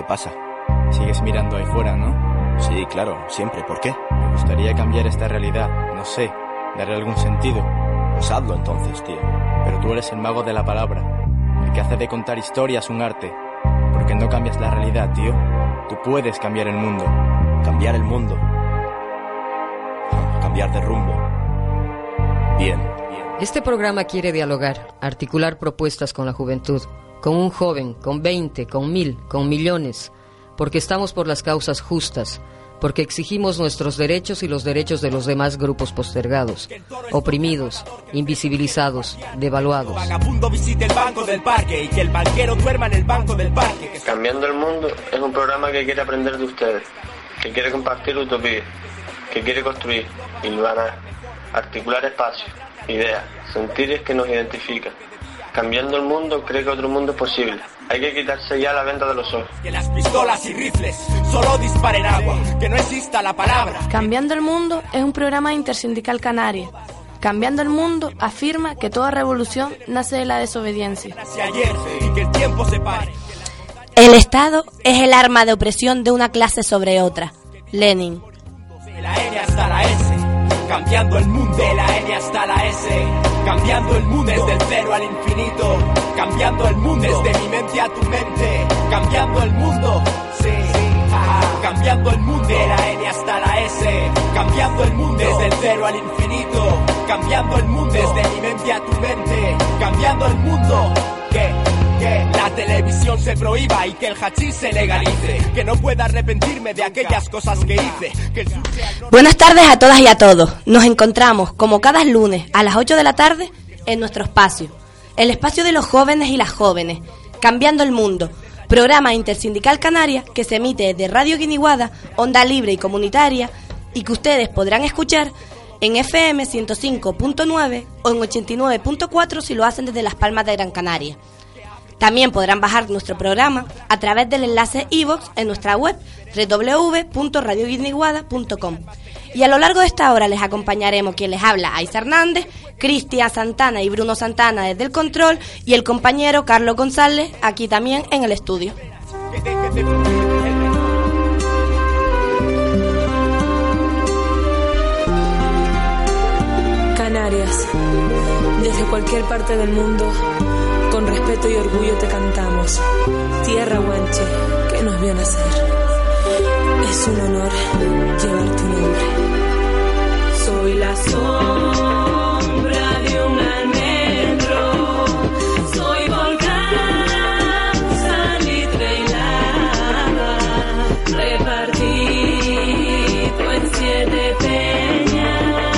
¿Qué pasa? Sigues mirando ahí fuera, ¿no? Sí, claro, siempre. ¿Por qué? Me gustaría cambiar esta realidad, no sé, darle algún sentido. Pues hazlo entonces, tío. Pero tú eres el mago de la palabra, el que hace de contar historias un arte. ¿Por qué no cambias la realidad, tío? Tú puedes cambiar el mundo. Cambiar el mundo. Cambiar de rumbo. Bien. Este programa quiere dialogar, articular propuestas con la juventud, con un joven, con 20, con mil, con millones, porque estamos por las causas justas, porque exigimos nuestros derechos y los derechos de los demás grupos postergados, oprimidos, invisibilizados, devaluados. visite el banco del parque y que el banquero duerma en el banco del parque. Cambiando el mundo es un programa que quiere aprender de ustedes, que quiere compartir utopía, que quiere construir, hilvanar, articular espacios ideas, sentires que nos identifican. Cambiando el mundo, cree que otro mundo es posible. Hay que quitarse ya la venta de los ojos. Que las pistolas y rifles solo disparen agua, que no exista la palabra. Cambiando el mundo es un programa intersindical canario. Cambiando el mundo afirma que toda revolución nace de la desobediencia. El Estado es el arma de opresión de una clase sobre otra. Lenin. Cambiando el mundo de la N hasta la S. Cambiando el mundo desde el cero al infinito. Cambiando el mundo desde mi mente a tu mente. Cambiando el mundo. Sí. Cambiando el mundo de la N hasta la S. Cambiando el mundo desde el cero al infinito. Cambiando el mundo desde mi mente a tu mente. Cambiando el mundo. ¿Qué? Que la televisión se prohíba y que el hachís se legalice, que no pueda arrepentirme de aquellas cosas que hice. Buenas tardes a todas y a todos. Nos encontramos como cada lunes a las 8 de la tarde en nuestro espacio, el espacio de los jóvenes y las jóvenes, cambiando el mundo. Programa intersindical canaria que se emite de Radio Guiniguada, onda libre y comunitaria, y que ustedes podrán escuchar en FM 105.9 o en 89.4 si lo hacen desde Las Palmas de Gran Canaria. También podrán bajar nuestro programa a través del enlace iVoox en nuestra web www.radioguiniguada.com. Y a lo largo de esta hora les acompañaremos quien les habla, Ais Hernández, Cristian Santana y Bruno Santana desde el control y el compañero Carlos González aquí también en el estudio. Canarias, desde cualquier parte del mundo respeto y orgullo te cantamos. Tierra Guanche, que nos vio nacer. Es un honor llevar tu nombre. Soy la sombra de un almendro. Soy volcán, salitre y lava. Repartido en siete peñas.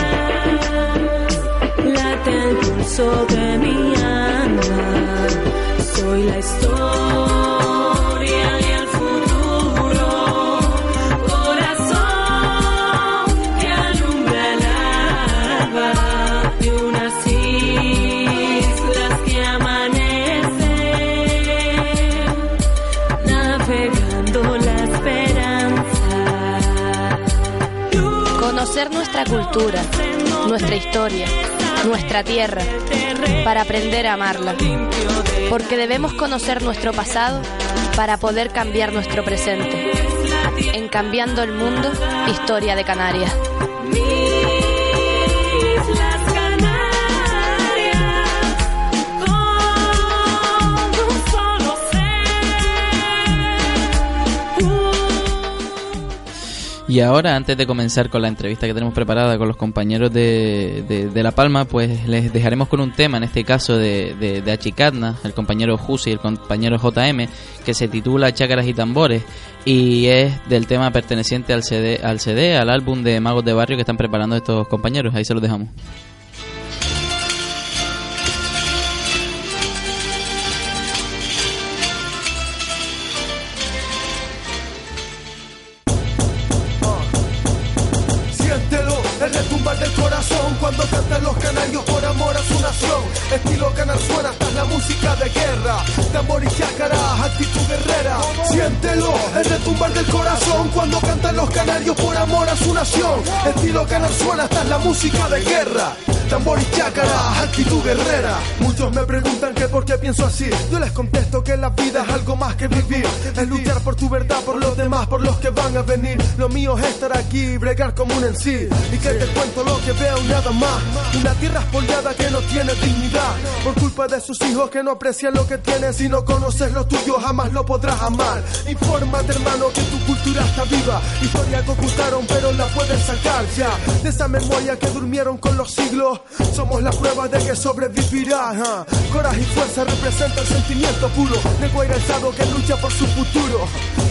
Late el pulso de mi soy la historia y el futuro, corazón que alumbra el alba de unas islas que amanecen, navegando la esperanza. Conocer nuestra cultura, nuestra historia, nuestra tierra, para aprender a amarla porque debemos conocer nuestro pasado para poder cambiar nuestro presente. En Cambiando el Mundo, Historia de Canarias. Y ahora, antes de comenzar con la entrevista que tenemos preparada con los compañeros de, de, La Palma, pues les dejaremos con un tema, en este caso de, de, de Achicatna, el compañero Jusi y el compañero JM, que se titula Chácaras y Tambores, y es del tema perteneciente al CD, al CD, al álbum de Magos de Barrio que están preparando estos compañeros. Ahí se los dejamos. El retumbar del corazón cuando cantan los canarios por amor a su nación. Estilo canal suena, hasta la música de guerra. tambor y chácara, actitud guerrera. Muchos me preguntan que por qué pienso así. Yo les contesto que la vida es algo más que vivir. Es luchar por tu verdad, por los demás, por los que van a venir. Lo mío es estar aquí, bregar como un en sí. Y que te cuento lo que veo, nada más. Una tierra espoliada que no tiene dignidad. Por culpa de sus hijos que no aprecian lo que tienen. Si no conoces lo tuyo, jamás lo podrás amar. Infórmate, hermano, que tu cultura está viva. Historia que ocultaron, pero la pueden sacar ya. De esa memoria que durmieron con los siglos. Somos la prueba de que sobrevivirá. ajá. Coraje y fuerza representa el sentimiento puro de Guaira alzado que lucha por su futuro.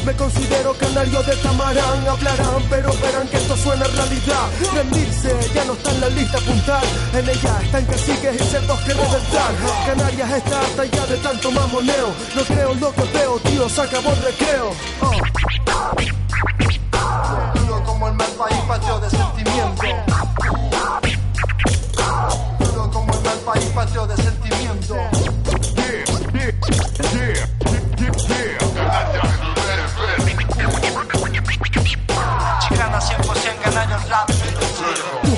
Me considero canario de Tamarán. Hablarán, pero verán que esto suena realidad. Rendirse ya no está en la lista puntal. En ella están caciques y cerdos que reventar. Canarias está harta ya de tanto mamoneo. No creo lo que veo, tío, se acabó el recreo. Oh. Como el país patio de sentimiento. Duro como el mal país patio de sentimiento.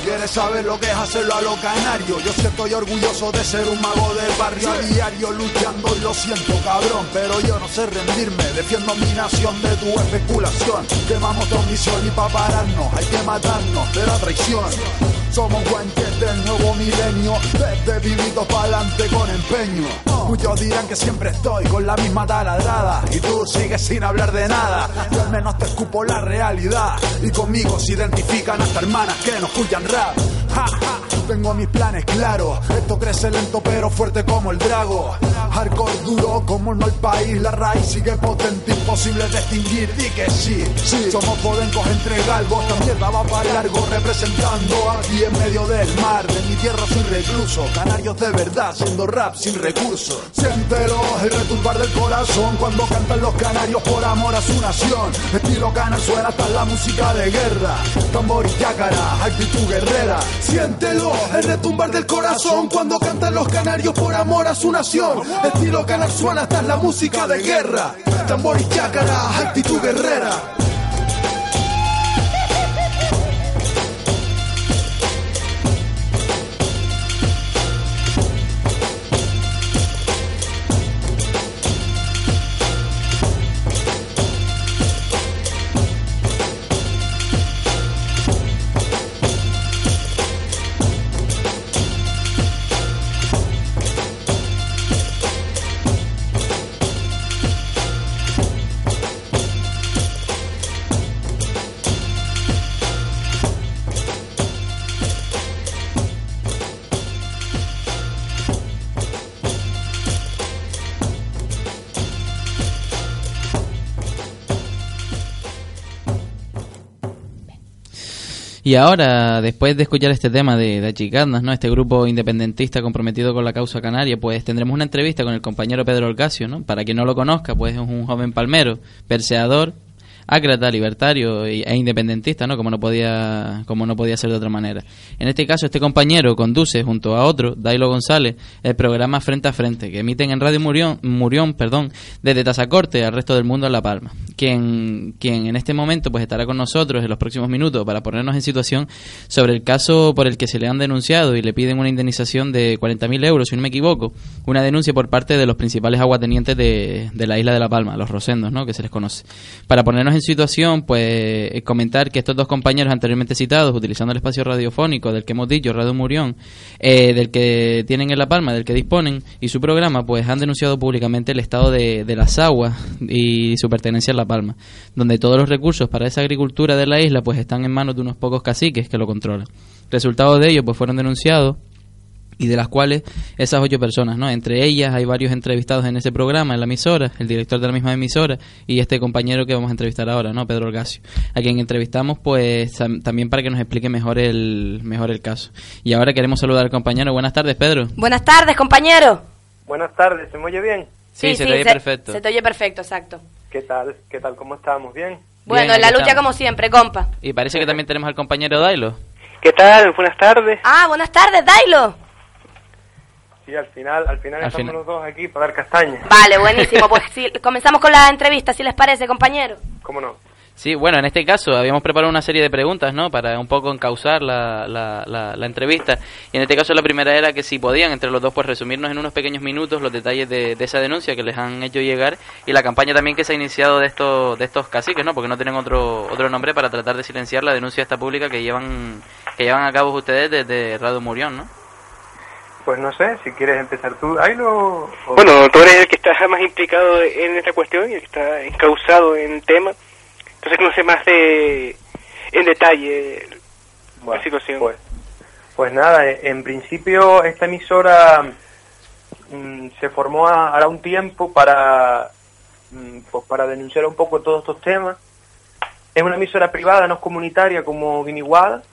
Quieres saber lo que es hacerlo a lo canario. Yo sí estoy orgulloso de ser un mago del barrio diario luchando y lo siento cabrón. Pero yo no sé rendirme, defiendo mi nación de tu especulación. Quemamos tu misión y para pararnos hay que matarnos de la traición. Somos guantes del nuevo milenio, desde vividos para adelante con empeño. Muchos dirán que siempre estoy con la misma taladrada y tú sigues sin hablar de nada. Yo al menos te escupo la realidad y conmigo se identifican hasta hermanas que no escuchan rap. Ja, ja, tengo mis planes claros. Esto crece lento pero fuerte como el drago. Hardcore duro como no el país, la raíz sigue potente, imposible distinguir. Di que sí, sí, somos podencos entre galgos. Esta mierda va para largo representando aquí en medio del mar. De mi tierra soy recluso, canarios de verdad, siendo rap sin recursos. Siéntelo, el retumbar del corazón cuando cantan los canarios por amor a su nación. Estilo cana suena hasta la música de guerra. Tambor y chácara, actitud guerrera. Siéntelo, el retumbar del corazón cuando cantan los canarios por amor a su nación. Estilo canal suena hasta la música de guerra. Tambor y chácara, Y ahora, después de escuchar este tema de, de ¿no? este grupo independentista comprometido con la causa canaria, pues tendremos una entrevista con el compañero Pedro Orgasio, ¿no? Para quien no lo conozca, pues es un joven palmero, perseador, ácrata, libertario e independentista, ¿no? Como no podía como no podía ser de otra manera. En este caso, este compañero conduce junto a otro, Dailo González, el programa Frente a Frente, que emiten en Radio Murión, Murión, perdón, desde Tazacorte al resto del mundo en La Palma. Quien, quien en este momento pues estará con nosotros en los próximos minutos para ponernos en situación sobre el caso por el que se le han denunciado y le piden una indemnización de 40.000 euros, si no me equivoco, una denuncia por parte de los principales aguatenientes de, de la isla de La Palma, los rosendos, ¿no? Que se les conoce. Para ponernos en situación, pues eh, comentar que estos dos compañeros anteriormente citados, utilizando el espacio radiofónico del que hemos dicho, Radio Murión, eh, del que tienen en La Palma, del que disponen, y su programa, pues han denunciado públicamente el estado de, las aguas y su pertenencia en La Palma, donde todos los recursos para esa agricultura de la isla, pues están en manos de unos pocos caciques que lo controlan. Resultados de ello, pues fueron denunciados y de las cuales esas ocho personas, ¿no? Entre ellas hay varios entrevistados en ese programa, en la emisora, el director de la misma emisora y este compañero que vamos a entrevistar ahora, ¿no? Pedro Orgasio, a quien entrevistamos pues tam- también para que nos explique mejor el mejor el caso. Y ahora queremos saludar al compañero. Buenas tardes, Pedro. Buenas tardes, compañero. Buenas tardes, ¿se me oye bien? Sí, se te oye perfecto. Se te oye perfecto, exacto. ¿Qué tal? ¿Qué tal? ¿Cómo estamos? ¿Bien? Bueno, Bien, la lucha estamos. como siempre, compa. Y parece que también tenemos al compañero Dailo. ¿Qué tal? Buenas tardes. Ah, buenas tardes, Dailo. Sí, al final, al final Al estamos final. los dos aquí para dar castaña. Vale, buenísimo. Pues sí, comenzamos con la entrevista, si les parece, compañero. ¿Cómo no? Sí, bueno, en este caso habíamos preparado una serie de preguntas, ¿no? Para un poco encauzar la, la, la, la entrevista. Y en este caso la primera era que si podían entre los dos pues resumirnos en unos pequeños minutos los detalles de, de esa denuncia que les han hecho llegar y la campaña también que se ha iniciado de estos de estos caciques, ¿no? Porque no tienen otro otro nombre para tratar de silenciar la denuncia esta pública que llevan que llevan a cabo ustedes desde Radio Murión, ¿no? Pues no sé, si quieres empezar tú. Ahí lo... o- Bueno, tú eres el que está más implicado en esta cuestión y el que está encausado en el tema. Entonces conoce más de en detalle Bueno, la situación. Pues, pues nada, eh, en principio esta emisora mm, se formó ahora un tiempo para, mm, pues para denunciar un poco todos estos temas. Es una emisora privada, no es comunitaria como Guiniguada,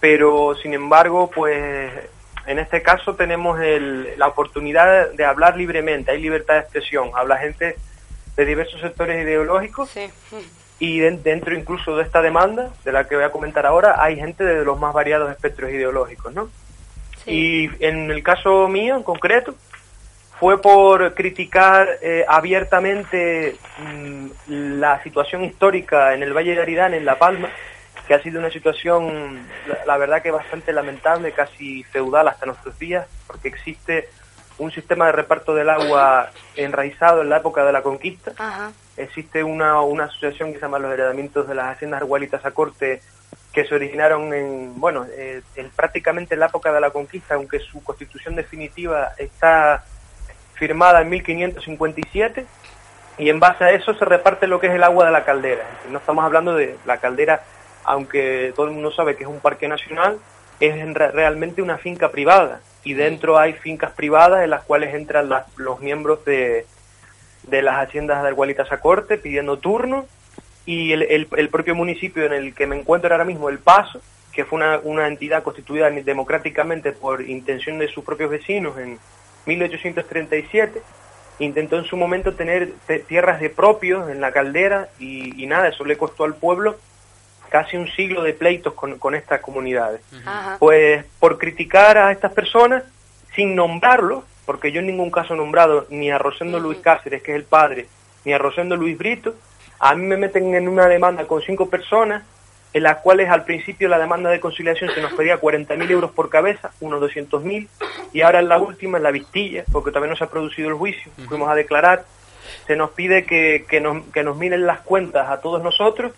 pero sin embargo, pues en este caso tenemos el- la oportunidad de hablar libremente, hay libertad de expresión, habla gente de diversos sectores ideológicos y de- dentro incluso de esta demanda, de la que voy a comentar ahora, hay gente de los más variados espectros ideológicos, ¿no? Y en el caso mío en concreto, fue por criticar eh, abiertamente mm, la situación histórica en el Valle de Aridane, en La Palma, que ha sido una situación, la, la verdad que bastante lamentable, casi feudal hasta nuestros días, porque existe un sistema de reparto del agua enraizado en la época de la conquista. Ajá. Existe una, una asociación que se llama Los Heredamientos de las Haciendas Argualitas a Corte, que se originaron en, bueno, eh, en prácticamente en la época de la conquista, aunque su constitución definitiva está firmada en 1557, y en base a eso se reparte lo que es el agua de la caldera. No estamos hablando de la caldera, aunque todo el mundo sabe que es un parque nacional, es en re- realmente una finca privada, y dentro hay fincas privadas en las cuales entran las- los miembros de, de las haciendas de Argualitas a Corte pidiendo turno. Y el, el- el propio municipio en el que me encuentro ahora mismo, El Paso, que fue una, una entidad constituida democráticamente por intención de sus propios vecinos en 1837, intentó en su momento tener te- tierras de propios en la caldera y, y nada, eso le costó al pueblo casi un siglo de pleitos con, con estas comunidades. Ajá. Pues por criticar a estas personas sin nombrarlos, porque yo en ningún caso he nombrado ni a Rosendo Luis Cáceres, que es el padre, ni a Rosendo Luis Brito, a mí me meten en una demanda con cinco personas, en las cuales al principio la demanda de conciliación se nos pedía 40.000 euros por cabeza, unos 200.000, y ahora en la última, en la vistilla, porque todavía no se ha producido el juicio, fuimos a declarar, se nos pide que, que, nos, que nos miren las cuentas a todos nosotros,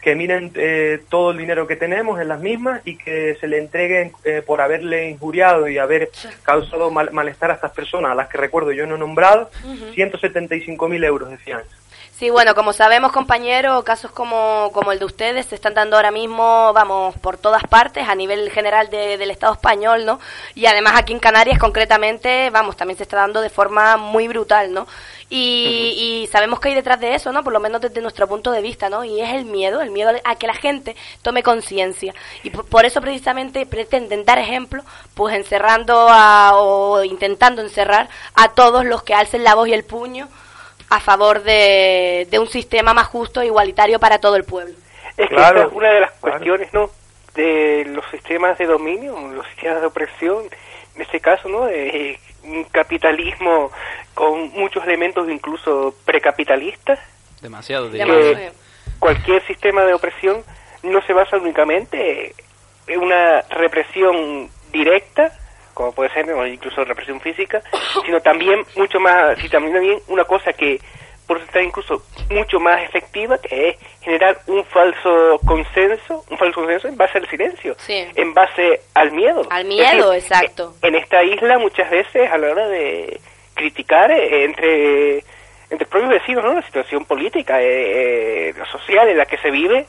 que miren eh, todo el dinero que tenemos en las mismas y que se le entreguen eh, por haberle injuriado y haber causado mal- malestar a estas personas, a las que recuerdo yo no he nombrado, 175.000 euros de fianza. Sí, bueno, como sabemos, compañero, casos como, como el de ustedes se están dando ahora mismo, vamos, por todas partes, a nivel general de- del Estado español, ¿no? Y además aquí en Canarias, concretamente, vamos, también se está dando de forma muy brutal, ¿no? Y, y sabemos que hay detrás de eso, ¿no? Por lo menos desde nuestro punto de vista, ¿no? Y es el miedo, el miedo a que la gente tome conciencia. Y por, por eso precisamente pretenden dar ejemplo, pues encerrando a, o intentando encerrar a todos los que alcen la voz y el puño a favor de, de un sistema más justo e igualitario para todo el pueblo. Es que Claro, esta es una de las claro. cuestiones, ¿no? De los sistemas de dominio, los sistemas de opresión, en este caso, ¿no? De un capitalismo con muchos elementos incluso precapitalistas. Demasiado, cualquier sistema de opresión no se basa únicamente en una represión directa, como puede ser o incluso represión física, sino también mucho más, sí, también, también una cosa que por está incluso mucho más efectiva, que es generar un falso consenso, un falso consenso en base al silencio, Sí. en base al miedo. Al miedo, decir, exacto. en esta isla muchas veces a la hora de criticar eh, entre entre propios vecinos ¿no? la situación política eh, eh, social en la que se vive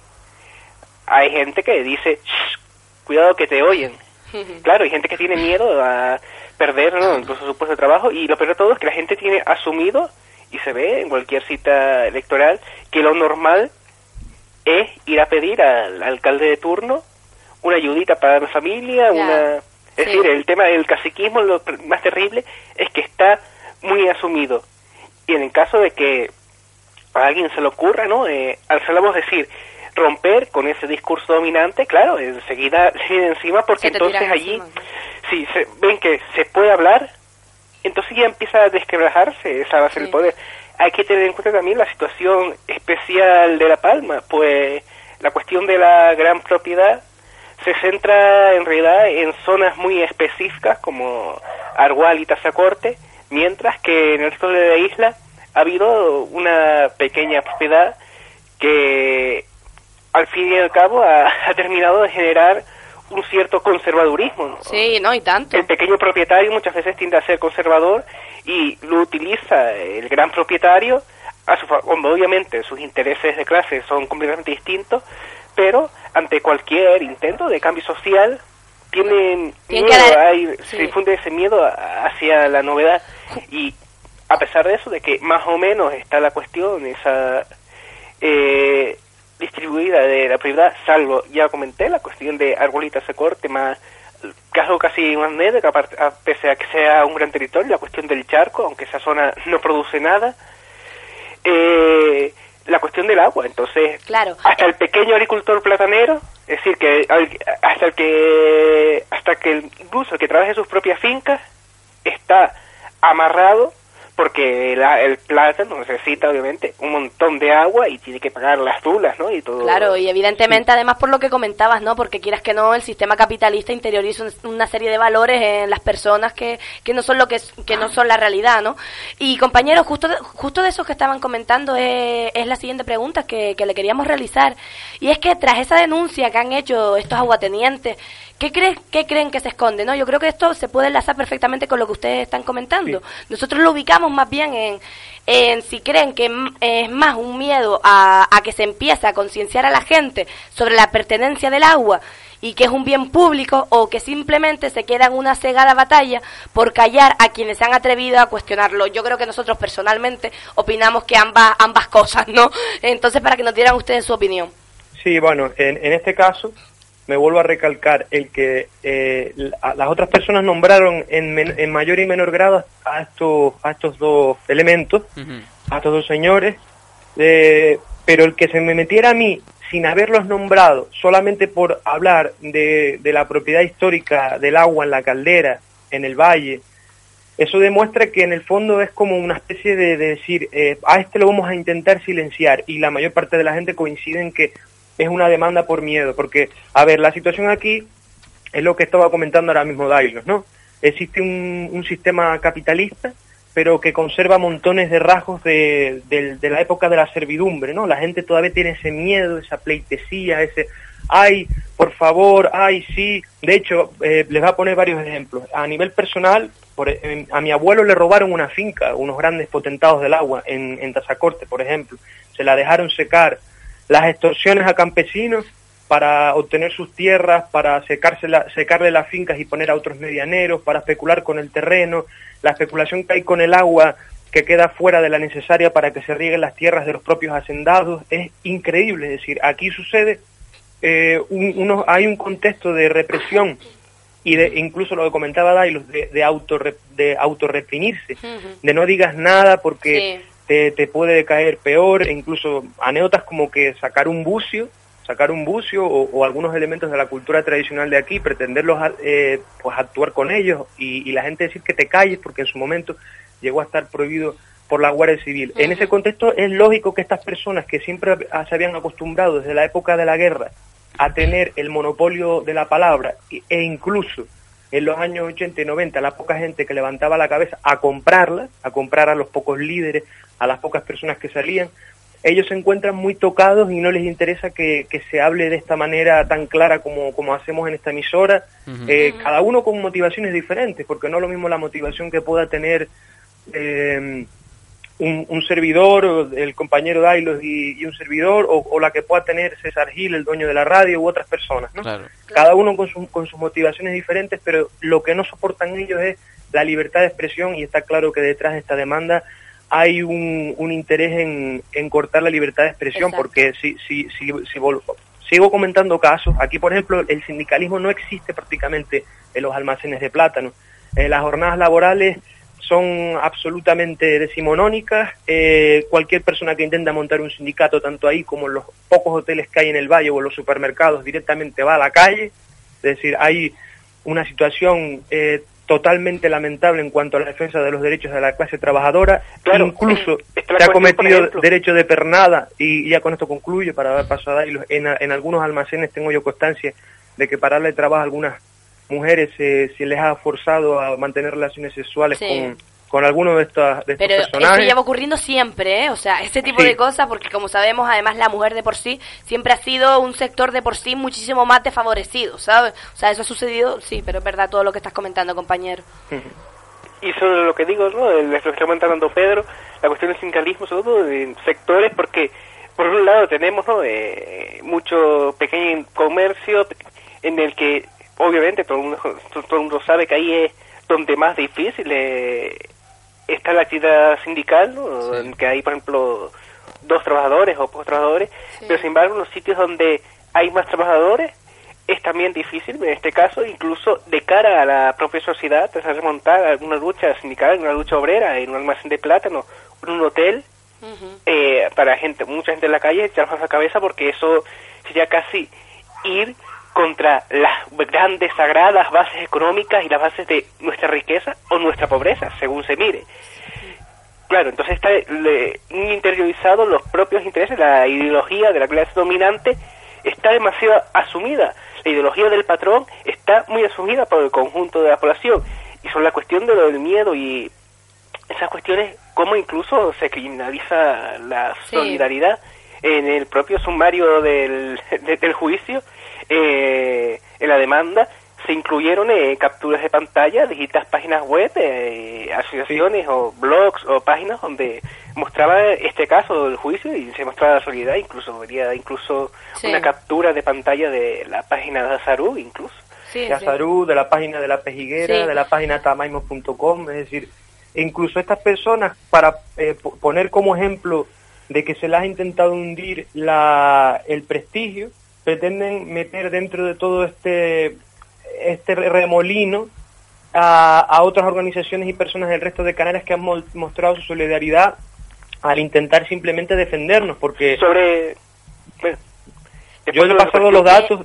hay gente que dice "Shh, cuidado que te oyen claro hay gente que tiene miedo a perder ¿no? incluso su puesto de trabajo y lo peor de todo es que la gente tiene asumido y se ve en cualquier cita electoral que lo normal es ir a pedir al alcalde de turno una ayudita para la familia, una... Es Sí. decir, el tema del caciquismo, lo más terrible, es que está muy asumido. Y en el caso de que a alguien se le ocurra, ¿no? Eh, alzamos decir, romper con ese discurso dominante, claro, enseguida le viene encima porque entonces allí, encima. si se, ven que se puede hablar, entonces ya empieza a desquebrajarse esa base del Sí. poder. hay que tener en cuenta también la situación especial de La Palma, pues la cuestión de la gran propiedad se centra en realidad en zonas muy específicas como Argual y Tazacorte, mientras que en el resto de la isla ha habido una pequeña propiedad que al fin y al cabo ha, ha terminado de generar un cierto conservadurismo. ¿no? Sí, no, y tanto. El pequeño propietario muchas veces tiende a ser conservador y lo utiliza el gran propietario, a su, obviamente sus intereses de clase son completamente distintos, pero ante cualquier intento de cambio social tienen que miedo, hay- sí. se difunde ese miedo hacia la novedad y a pesar de eso, de que más o menos está la cuestión, esa eh, distribuida de la prioridad, salvo, ya comenté, la cuestión de arbolitas de corte, más caso casi más aparte- a- pese a que sea un gran territorio, la cuestión del charco, aunque esa zona no produce nada, eh, la cuestión del agua, entonces Claro. hasta el pequeño agricultor platanero, es decir, que hasta el que hasta que el- el que trabaja en sus propias fincas está amarrado porque la- el plátano necesita obviamente un montón de agua y tiene que pagar las tulas, ¿no? Y todo. Claro, y evidentemente además por lo que comentabas, ¿no? Porque quieras que no, el sistema capitalista interioriza un- una serie de valores en las personas que, que no son lo que que no son la realidad, ¿no? Y compañeros, justo de, justo de esos que estaban comentando es, es la siguiente pregunta que, que le queríamos realizar. Y es que tras esa denuncia que han hecho estos aguatenientes, ¿Qué, creen ¿Qué creen que se esconde? no Yo creo que esto se puede enlazar perfectamente con lo que ustedes están comentando. Nosotros lo ubicamos más bien en, en si creen que es más un miedo a, a que se empiece a concienciar a la gente sobre la pertenencia del agua y que es un bien público o que simplemente se queda en una cegada batalla por callar a quienes se han atrevido a cuestionarlo. Yo creo que nosotros personalmente opinamos que ambas, ambas cosas, ¿no? Entonces, para que nos dieran ustedes su opinión. Sí, bueno, en, en este caso me vuelvo a recalcar el que eh, la- las otras personas nombraron en, men- en mayor y menor grado a estos, a estos dos elementos, a estos dos señores, eh, pero el que se me metiera a mí sin haberlos nombrado, solamente por hablar de, de la propiedad histórica del agua en la caldera, en el valle, eso demuestra que en el fondo es como una especie de, de decir, eh, a este lo vamos a intentar silenciar y la mayor parte de la gente coincide en que es una demanda por miedo, porque, a ver, la situación aquí es lo que estaba comentando ahora mismo Dailos, ¿no? Existe un, un sistema capitalista, pero que conserva montones de rasgos de, de- la época de la servidumbre, ¿no? La gente todavía tiene ese miedo, esa pleitesía, ese, ay, por favor, ay, sí. De hecho, eh, les voy a poner varios ejemplos. A nivel personal, por, eh, a mi abuelo le robaron una finca, unos grandes potentados del agua, en, en Tazacorte, por ejemplo. Se la dejaron secar. Las extorsiones a campesinos para obtener sus tierras, para secarse la- secarle las fincas y poner a otros medianeros, para especular con el terreno, la especulación que hay con el agua que queda fuera de la necesaria para que se rieguen las tierras de los propios hacendados, es increíble. Es decir, aquí sucede, eh, un- uno, hay un contexto de represión y de incluso lo que comentaba Dailos, de, de, autorre- de autorreprimirse, de no digas nada porque te, te puede caer peor, e incluso anécdotas como que sacar un bucio, sacar un bucio o, o algunos elementos de la cultura tradicional de aquí, pretenderlos a- eh, pues actuar con ellos y, y la gente decir que te calles porque en su momento llegó a estar prohibido por la Guardia Civil. En ese contexto es lógico que estas personas que siempre a- se habían acostumbrado desde la época de la guerra a tener el monopolio de la palabra e- e incluso en los años 80 y 90 la poca gente que levantaba la cabeza a comprarla, a comprar a los pocos líderes, a las pocas personas que salían, ellos se encuentran muy tocados y no les interesa que, que se hable de esta manera tan clara como, como hacemos en esta emisora, eh, cada uno con motivaciones diferentes, porque no es lo mismo la motivación que pueda tener eh, un, un servidor, o el compañero Dailos y, y un servidor, o, o la que pueda tener César Gil, el dueño de la radio, u otras personas. ¿no? Claro. Cada uno con, su- con sus motivaciones diferentes, pero lo que no soportan ellos es la libertad de expresión y está claro que detrás de esta demanda hay un, un interés en, en cortar la libertad de expresión, Exacto. porque si, si, si, si sigo comentando casos, aquí por ejemplo el sindicalismo no existe prácticamente en los almacenes de plátano. Eh, las jornadas laborales son absolutamente decimonónicas. Eh, cualquier persona que intenta montar un sindicato, tanto ahí como en los pocos hoteles que hay en el valle o en los supermercados, directamente va a la calle. Es decir, hay una situación eh, totalmente lamentable en cuanto a la defensa de los derechos de la clase trabajadora. Claro, Incluso la se ha cometido derecho de pernada y ya con esto concluyo para dar paso a Dailo. En, en algunos almacenes tengo yo constancia de que para darle trabajo a algunas mujeres eh, se les ha forzado a mantener relaciones sexuales Sí. con, con algunos de, estas, de estos Pero esto personajes. lleva ocurriendo siempre, ¿eh? O sea, este tipo Sí. de cosas, porque como sabemos, además la mujer de por sí siempre ha sido un sector de por sí muchísimo más desfavorecido, ¿sabes? O sea, eso ha sucedido, sí, pero es verdad todo lo que estás comentando, compañero. Y sobre lo que digo, ¿no? El- Lo que está comentando Pedro, la cuestión del sindicalismo, sobre todo en sectores, porque por un lado tenemos ¿no? eh, mucho pequeño comercio en el que obviamente todo el mundo, todo el mundo sabe que ahí es donde más difícil eh, está la actividad sindical, ¿no? En que hay, por ejemplo, dos trabajadores o pocos trabajadores, pero sin embargo en los sitios donde hay más trabajadores es también difícil, en este caso, incluso de cara a la propia sociedad, tras remontar alguna lucha sindical, una lucha obrera, en un almacén de plátano, en un hotel, eh, para gente, mucha gente en la calle echarnos a la cabeza porque eso sería casi ir contra las grandes sagradas bases económicas y las bases de nuestra riqueza o nuestra pobreza, según se mire. Claro, entonces está le- interiorizado los propios intereses, la ideología de la clase dominante está demasiado asumida. La ideología del patrón está muy asumida por el conjunto de la población. Y sobre la cuestión de lo del miedo y esas cuestiones, cómo incluso se criminaliza la Sí. solidaridad en el propio sumario del, de- del juicio, eh, en la demanda, se incluyeron eh, capturas de pantalla, distintas páginas web, eh, asociaciones o blogs o páginas donde mostraba este caso del juicio y se mostraba la solidaridad, incluso vería incluso Sí. una captura de pantalla de la página de Azarú, incluso. Sí, de Azarú, de la página de la Pejiguera, Sí. de la página tamaimo.com, es decir, incluso estas personas, para eh, po- poner como ejemplo de que se les ha intentado hundir la, el prestigio, pretenden meter dentro de todo este, este remolino a, a otras organizaciones y personas del resto de Canarias que han mo- mostrado su solidaridad al intentar simplemente defendernos, porque Sobre... bueno, yo he pasado los datos...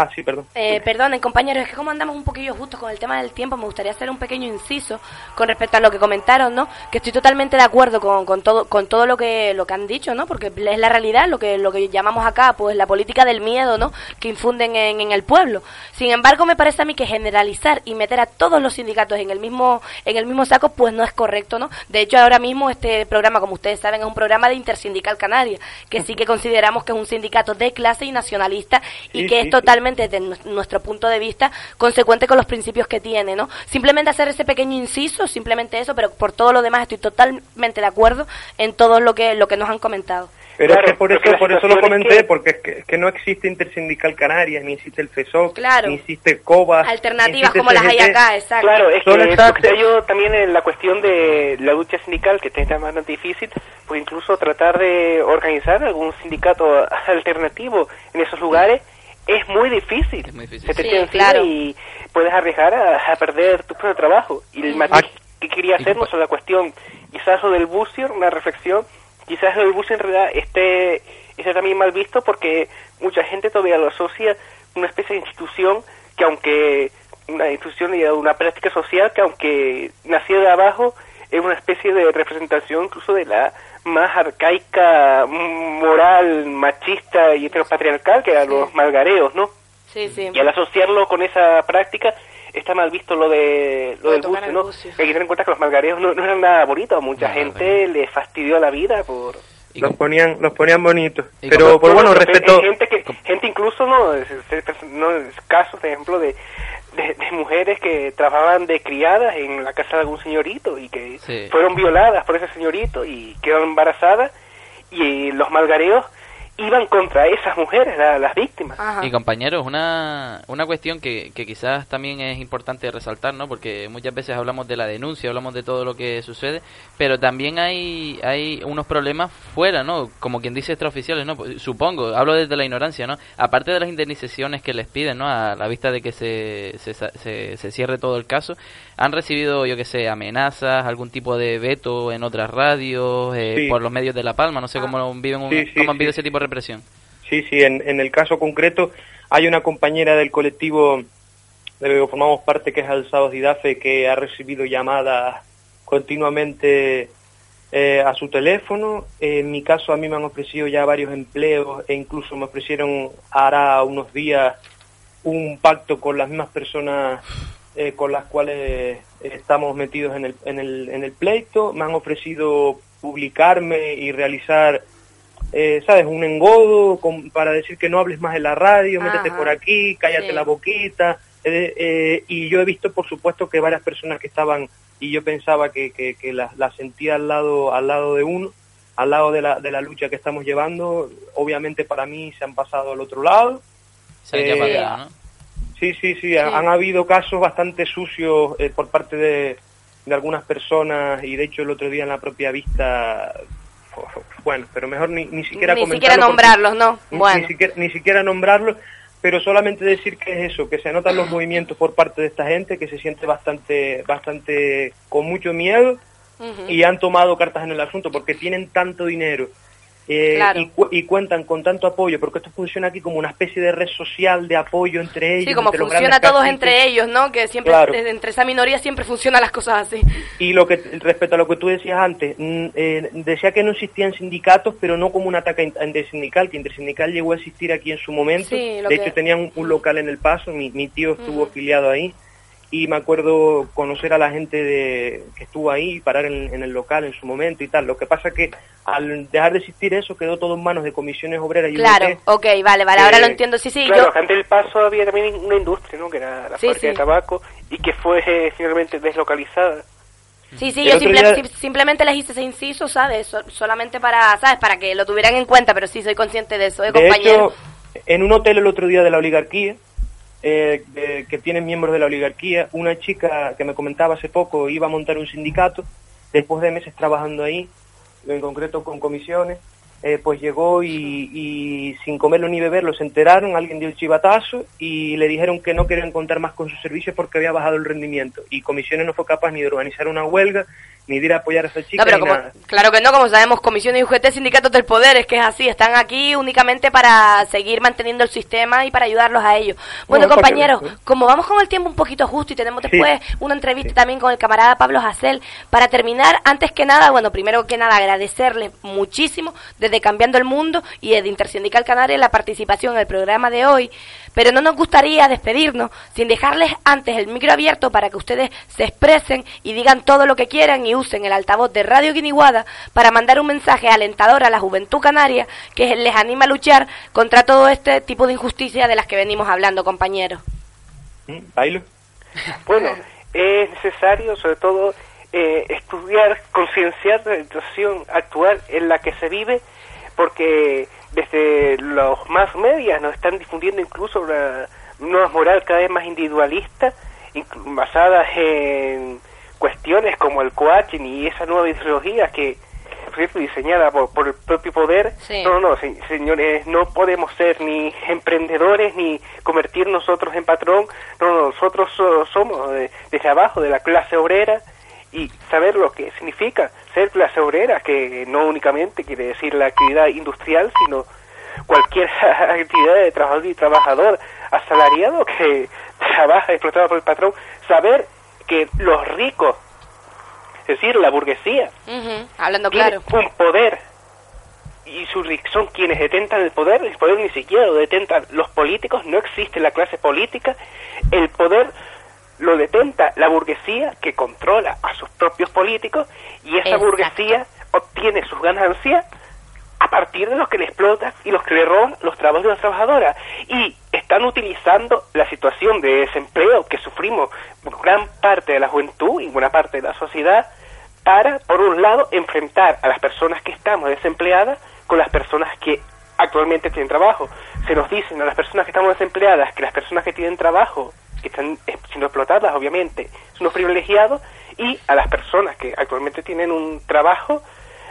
Ah, sí, perdón. Eh, perdonen, compañeros, es que como andamos un poquillo justo con el tema del tiempo, me gustaría hacer un pequeño inciso con respecto a lo que comentaron, ¿no? Que estoy totalmente de acuerdo con, con todo con todo lo que lo que han dicho, ¿no? Porque es la realidad, lo que lo que llamamos acá, pues la política del miedo, ¿no? Que infunden en, en el pueblo. Sin embargo, me parece a mí que generalizar y meter a todos los sindicatos en el mismo en el mismo saco, pues no es correcto, ¿no? De hecho, ahora mismo este programa, como ustedes saben, es un programa de Intersindical Canaria, que sí que consideramos que es un sindicato de clase y nacionalista y Sí, que es sí. totalmente desde nu- nuestro punto de vista consecuente con los principios que tiene, ¿no? Simplemente hacer ese pequeño inciso, simplemente eso, pero por todo lo demás estoy totalmente de acuerdo en todo lo que lo que nos han comentado. Pero Claro, es que por eso, por eso lo es comenté, que- porque es que, es que no existe Intersindical Canarias, ni existe el FESOC, Claro. ni existe COBA. Alternativas existe como las hay acá, exacto. Claro, es que está- yo también en la cuestión de la lucha sindical, que está bastante difícil, pues incluso tratar de organizar algún sindicato alternativo en esos lugares es muy difícil. Es muy difícil. Se te Sí, claro. y puedes arriesgar a, a perder tu propio trabajo. Y el matiz Ah. que quería hacer no sobre la cuestión, quizás lo del bucio, una reflexión, quizás lo del bucio en realidad esté, esté también mal visto porque mucha gente todavía lo asocia una especie de institución que aunque una institución y una práctica social que aunque nació de abajo es una especie de representación incluso de la más arcaica mm, moral machista y heteropatriarcal que eran los malgareos, ¿no? Sí, sí. Y al asociarlo con esa práctica está mal visto lo de lo Lo de del bucio, ¿no? bucio. Hay que tener en cuenta que los malgareos no, no eran nada bonitos, a mucha No, gente le fastidió la vida por Los ponían, los ponían bonitos. Pero, pues bueno, respeto... gente que gente incluso no no casos por ejemplo de, de, de mujeres que trabajaban de criadas en la casa de algún señorito y que Sí. fueron violadas por ese señorito y quedaron embarazadas y los malgareos iban contra esas mujeres, la- las víctimas. Ajá. Y compañeros, una, una cuestión que, que quizás también es importante resaltar, ¿no? Porque muchas veces hablamos de la denuncia, hablamos de todo lo que sucede, pero también hay, hay unos problemas fuera, ¿no? Como quien dice extraoficiales, ¿no? Pues, Supongo, hablo desde la ignorancia, ¿no? Aparte de las indemnizaciones que les piden, ¿no? A la vista de que se, se, se, se cierre todo el caso, han recibido, yo que sé, amenazas, algún tipo de veto en otras radios, eh, Sí. por los medios de La Palma, no sé cómo viven un- Sí, sí, cómo han vivido ese tipo de represión. Sí, sí, en, en el caso concreto hay una compañera del colectivo de lo que formamos parte, que es Alzados Didafe, que ha recibido llamadas continuamente eh, a su teléfono. en mi caso, a mí me han ofrecido ya varios empleos e incluso me ofrecieron hará unos días un pacto con las mismas personas eh, con las cuales estamos metidos en el, en, el, en el pleito. Me han ofrecido publicarme y realizar, eh, ¿sabes?, un engodo para decir que no hables más en la radio, métete por aquí, cállate la boquita. Eh, eh, y yo he visto, por supuesto, que varias personas que estaban y yo pensaba que, que, que la, sentía al lado, al lado de uno, al lado de la, de la lucha que estamos llevando, obviamente para mí se han pasado al otro lado. Sí, sí, sí, han habido casos bastante sucios por parte de, de algunas personas y de hecho el otro día en la propia vista bueno, pero mejor ni, ni siquiera ni siquiera nombrarlos, ¿no? Bueno. Ni, siquiera, ni siquiera nombrarlos, pero solamente decir que es eso, que se notan los movimientos por parte de esta gente, que se siente bastante, bastante con mucho miedo y han tomado cartas en el asunto porque tienen tanto dinero eh, y, cuentan con tanto apoyo, porque esto funciona aquí como una especie de red social de apoyo entre ellos. Sí, como funciona todos entre ellos, ¿no? Que siempre, entre esa minoría siempre funcionan las cosas así. Y lo que respecto a lo que tú decías antes, mm, eh, decía que no existían sindicatos, pero no como un ataque intersindical, que intersindical llegó a existir aquí en su momento. de hecho, tenían un, local en El Paso, mi, mi tío estuvo afiliado ahí y me acuerdo conocer a la gente de, que estuvo ahí, parar en, el local en su momento y tal. Lo que pasa que al dejar de existir eso quedó todo en manos de comisiones obreras y Claro, ok, vale, vale, ahora lo entiendo, sí, sí. Claro, yo... antes del paso había también una industria, ¿no? Que era la fábrica de tabaco y que fue eh, finalmente deslocalizada. Sí, sí, yo simplemente les hice ese inciso, ¿sabes? solamente para, ¿sabes? Para que lo tuvieran en cuenta, pero sí soy consciente de eso, ¿eh, compañero? en un hotel el otro día de la oligarquía, eh, que tienen miembros de la oligarquía. Una chica que me comentaba hace poco iba a montar un sindicato, después de meses trabajando ahí, en concreto con comisiones, eh, pues llegó y, sin comerlo ni beberlo se enteraron, alguien dio el chivatazo y le dijeron que no querían contar más con sus servicios porque había bajado el rendimiento. Y comisiones no fue capaz ni de organizar una huelga, ni de ir a apoyar a esa chica. Claro que no, como sabemos, comisiones y UGT, sindicatos del poder, es que es así, están aquí únicamente para seguir manteniendo el sistema y para ayudarlos a ellos. Bueno, compañeros, como vamos con el tiempo un poquito justo y tenemos después una entrevista también con el camarada Pablo Jacel, para terminar, antes que nada, bueno, primero que nada agradecerles muchísimo desde Cambiando el Mundo y desde Intersindical Canaria la participación en el programa de hoy pero no nos gustaría despedirnos sin dejarles antes el micro abierto para que ustedes se expresen y digan todo lo que quieran y usen el altavoz de Radio Guiniguada para mandar un mensaje alentador a la juventud canaria que les anima a luchar contra todo este tipo de injusticia de las que venimos hablando, compañeros. ¿Bailo? Bueno, es necesario sobre todo eh, estudiar, concienciar la situación actual en la que se vive, porque desde los más medias nos están difundiendo incluso una nueva moral cada vez más individualista, basadas en cuestiones como el coaching y esa nueva ideología que cierto, diseñada por, el propio poder. No, no, señores, no podemos ser ni emprendedores ni convertir nosotros en patrón. No, nosotros somos desde abajo, de la clase obrera, y saber lo que significa ser clase obrera, que no únicamente quiere decir la actividad industrial, sino cualquier actividad de trabajador y trabajador asalariado que trabaja explotado por el patrón, saber que los ricos, es decir, la burguesía, hablando claro, un poder y son quienes detentan el poder, el poder ni siquiera lo detentan los políticos, no existe la clase política, el poder lo detenta la burguesía que controla a sus propios políticos y esa burguesía obtiene sus ganancias a partir de los que le explotan y los que le roban los trabajos de las trabajadoras. Y están utilizando la situación de desempleo que sufrimos gran parte de la juventud y buena parte de la sociedad para, por un lado, enfrentar a las personas que estamos desempleadas con las personas que actualmente tienen trabajo. Se nos dicen a las personas que estamos desempleadas que las personas que tienen trabajo que están siendo explotadas, obviamente, son los privilegiados, y a las personas que actualmente tienen un trabajo,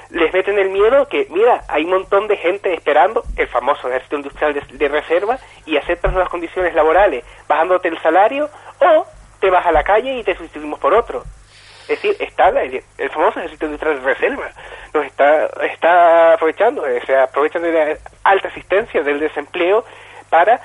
les meten el miedo que, mira, hay un montón de gente esperando el famoso ejército industrial de, reserva y aceptas las condiciones laborales, bajándote el salario o te vas a la calle y te sustituimos por otro. Es decir, está el, famoso ejército industrial de reserva, nos está, está aprovechando, se aprovechan de la alta asistencia del desempleo para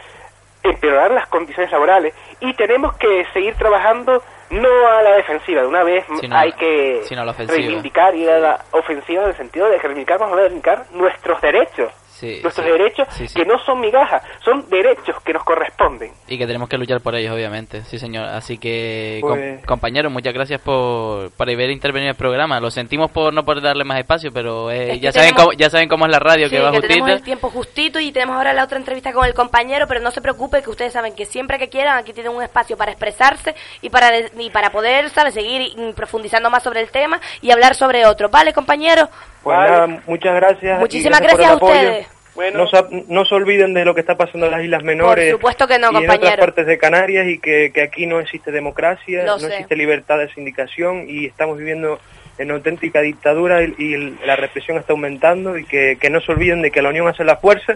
empeorar las condiciones laborales y tenemos que seguir trabajando no a la defensiva. De una vez Sino- hay que sino reivindicar y a la ofensiva en el sentido de que reivindicar vamos a reivindicar nuestros derechos Sí, nuestros sí. derechos Sí, sí. que no son migajas son derechos que nos corresponden Y que tenemos que luchar por ellos, obviamente. Sí, señor. Así que, Pues- com- compañeros, muchas gracias por, por haber intervenido en el programa. Lo sentimos por no poder darle más espacio, pero eh, Es que ya, saben tenemos- cómo, ya saben cómo es la radio, Sí, que va que tenemos justita. el tiempo justito y tenemos ahora la otra entrevista con el compañero, pero no se preocupe que ustedes saben que siempre que quieran aquí tienen un espacio para expresarse y para de- y para poder, ¿sabes? seguir profundizando más sobre el tema y hablar sobre otro. ¿Vale, compañero? Pues nada, muchas gracias. y Muchísimas por el gracias a apoyo. ustedes. No, se, no se olviden de lo que está pasando en las Islas Menores. Por supuesto que no, y en otras partes de Canarias y que, que aquí no existe democracia, Lo no sé. existe libertad de sindicación y estamos viviendo en auténtica dictadura y, y la represión está aumentando y que, que no se olviden de que la unión hace la fuerza,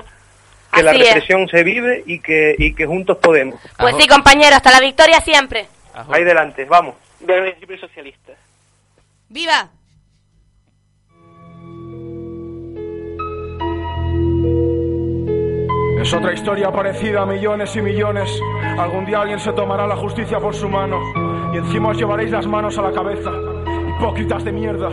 que la es. represión se vive y que, y que juntos podemos. Pues sí, compañero, hasta la victoria siempre. Ahí delante, vamos. del principio socialista ¡Viva! Es otra historia parecida a millones y millones. Algún día alguien se tomará la justicia por su mano y encima os llevaréis las manos a la cabeza. Hipócritas de mierda.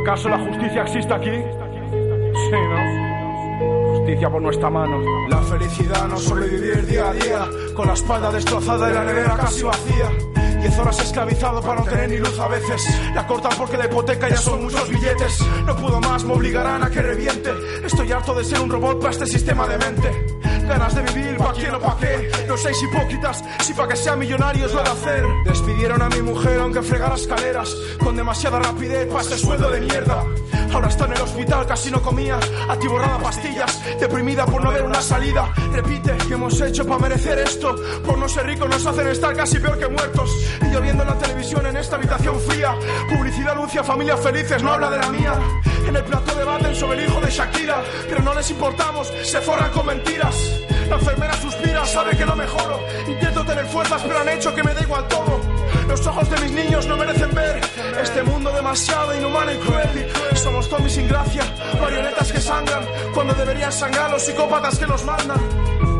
¿Acaso la justicia existe aquí? Sí, ¿no? Justicia por nuestra mano. La felicidad no sobrevivir día a día, con la espalda destrozada y la nevera casi vacía. Diez horas esclavizado para no tener ni luz a veces. La cortan porque la hipoteca ya son muchos billetes. No puedo más, me obligarán a que reviente. Estoy harto de ser un robot para este sistema de mente. Ganas de vivir, pa' quién o pa' qué. No seáis hipócritas, si pa' que sea millonario os lo de hacer. Despidieron a mi mujer aunque fregara escaleras. Con demasiada rapidez pa' este sueldo de mierda. Ahora está en el hospital, casi no comía. Atiborrada pastillas, deprimida por no ver una salida. Repite, ¿qué hemos hecho para merecer esto? Por no ser ricos nos hacen estar casi peor que muertos. Y yo viendo la televisión en esta habitación fría. Publicidad anuncia familias felices, no habla de la mía. En el plato debaten sobre el hijo de Shakira. Pero no les importamos, se forran con mentiras. La enfermera suspira, sabe que no mejoro. Intento tener fuerzas, pero han hecho que me da igual todo. Los ojos de mis niños no merecen ver este mundo demasiado inhumano y cruel. Somos zombies sin gracia, marionetas que sangran cuando deberían sangrar los psicópatas que nos mandan.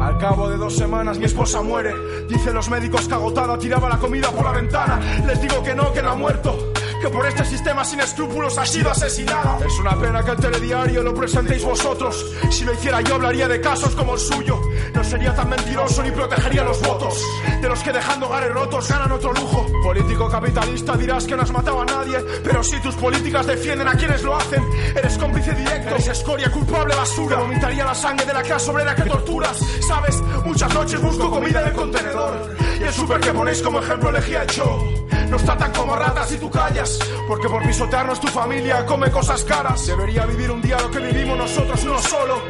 Al cabo de dos semanas mi esposa muere. Dicen los médicos que agotada tiraba la comida por la ventana. Les digo que no, que no ha muerto. Que por este sistema sin escrúpulos ha sido asesinada. Es una pena que el telediario lo presentéis vosotros. Si lo hiciera yo hablaría de casos como el suyo. No sería tan mentiroso ni protegería los votos. De los que dejando hogares rotos ganan otro lujo. Político capitalista dirás que no has matado a nadie. Pero si tus políticas defienden a quienes lo hacen, eres cómplice directo. Eres escoria, culpable, basura. Vomitaría la sangre de la clase obrera que torturas. Sabes, muchas noches busco comida en el contenedor. Y el súper que ponéis como ejemplo elegía yo. Nos tratan como ratas y tú callas. Porque por pisotearnos tu familia come cosas caras. Debería vivir un día lo que vivimos nosotros, uno solo.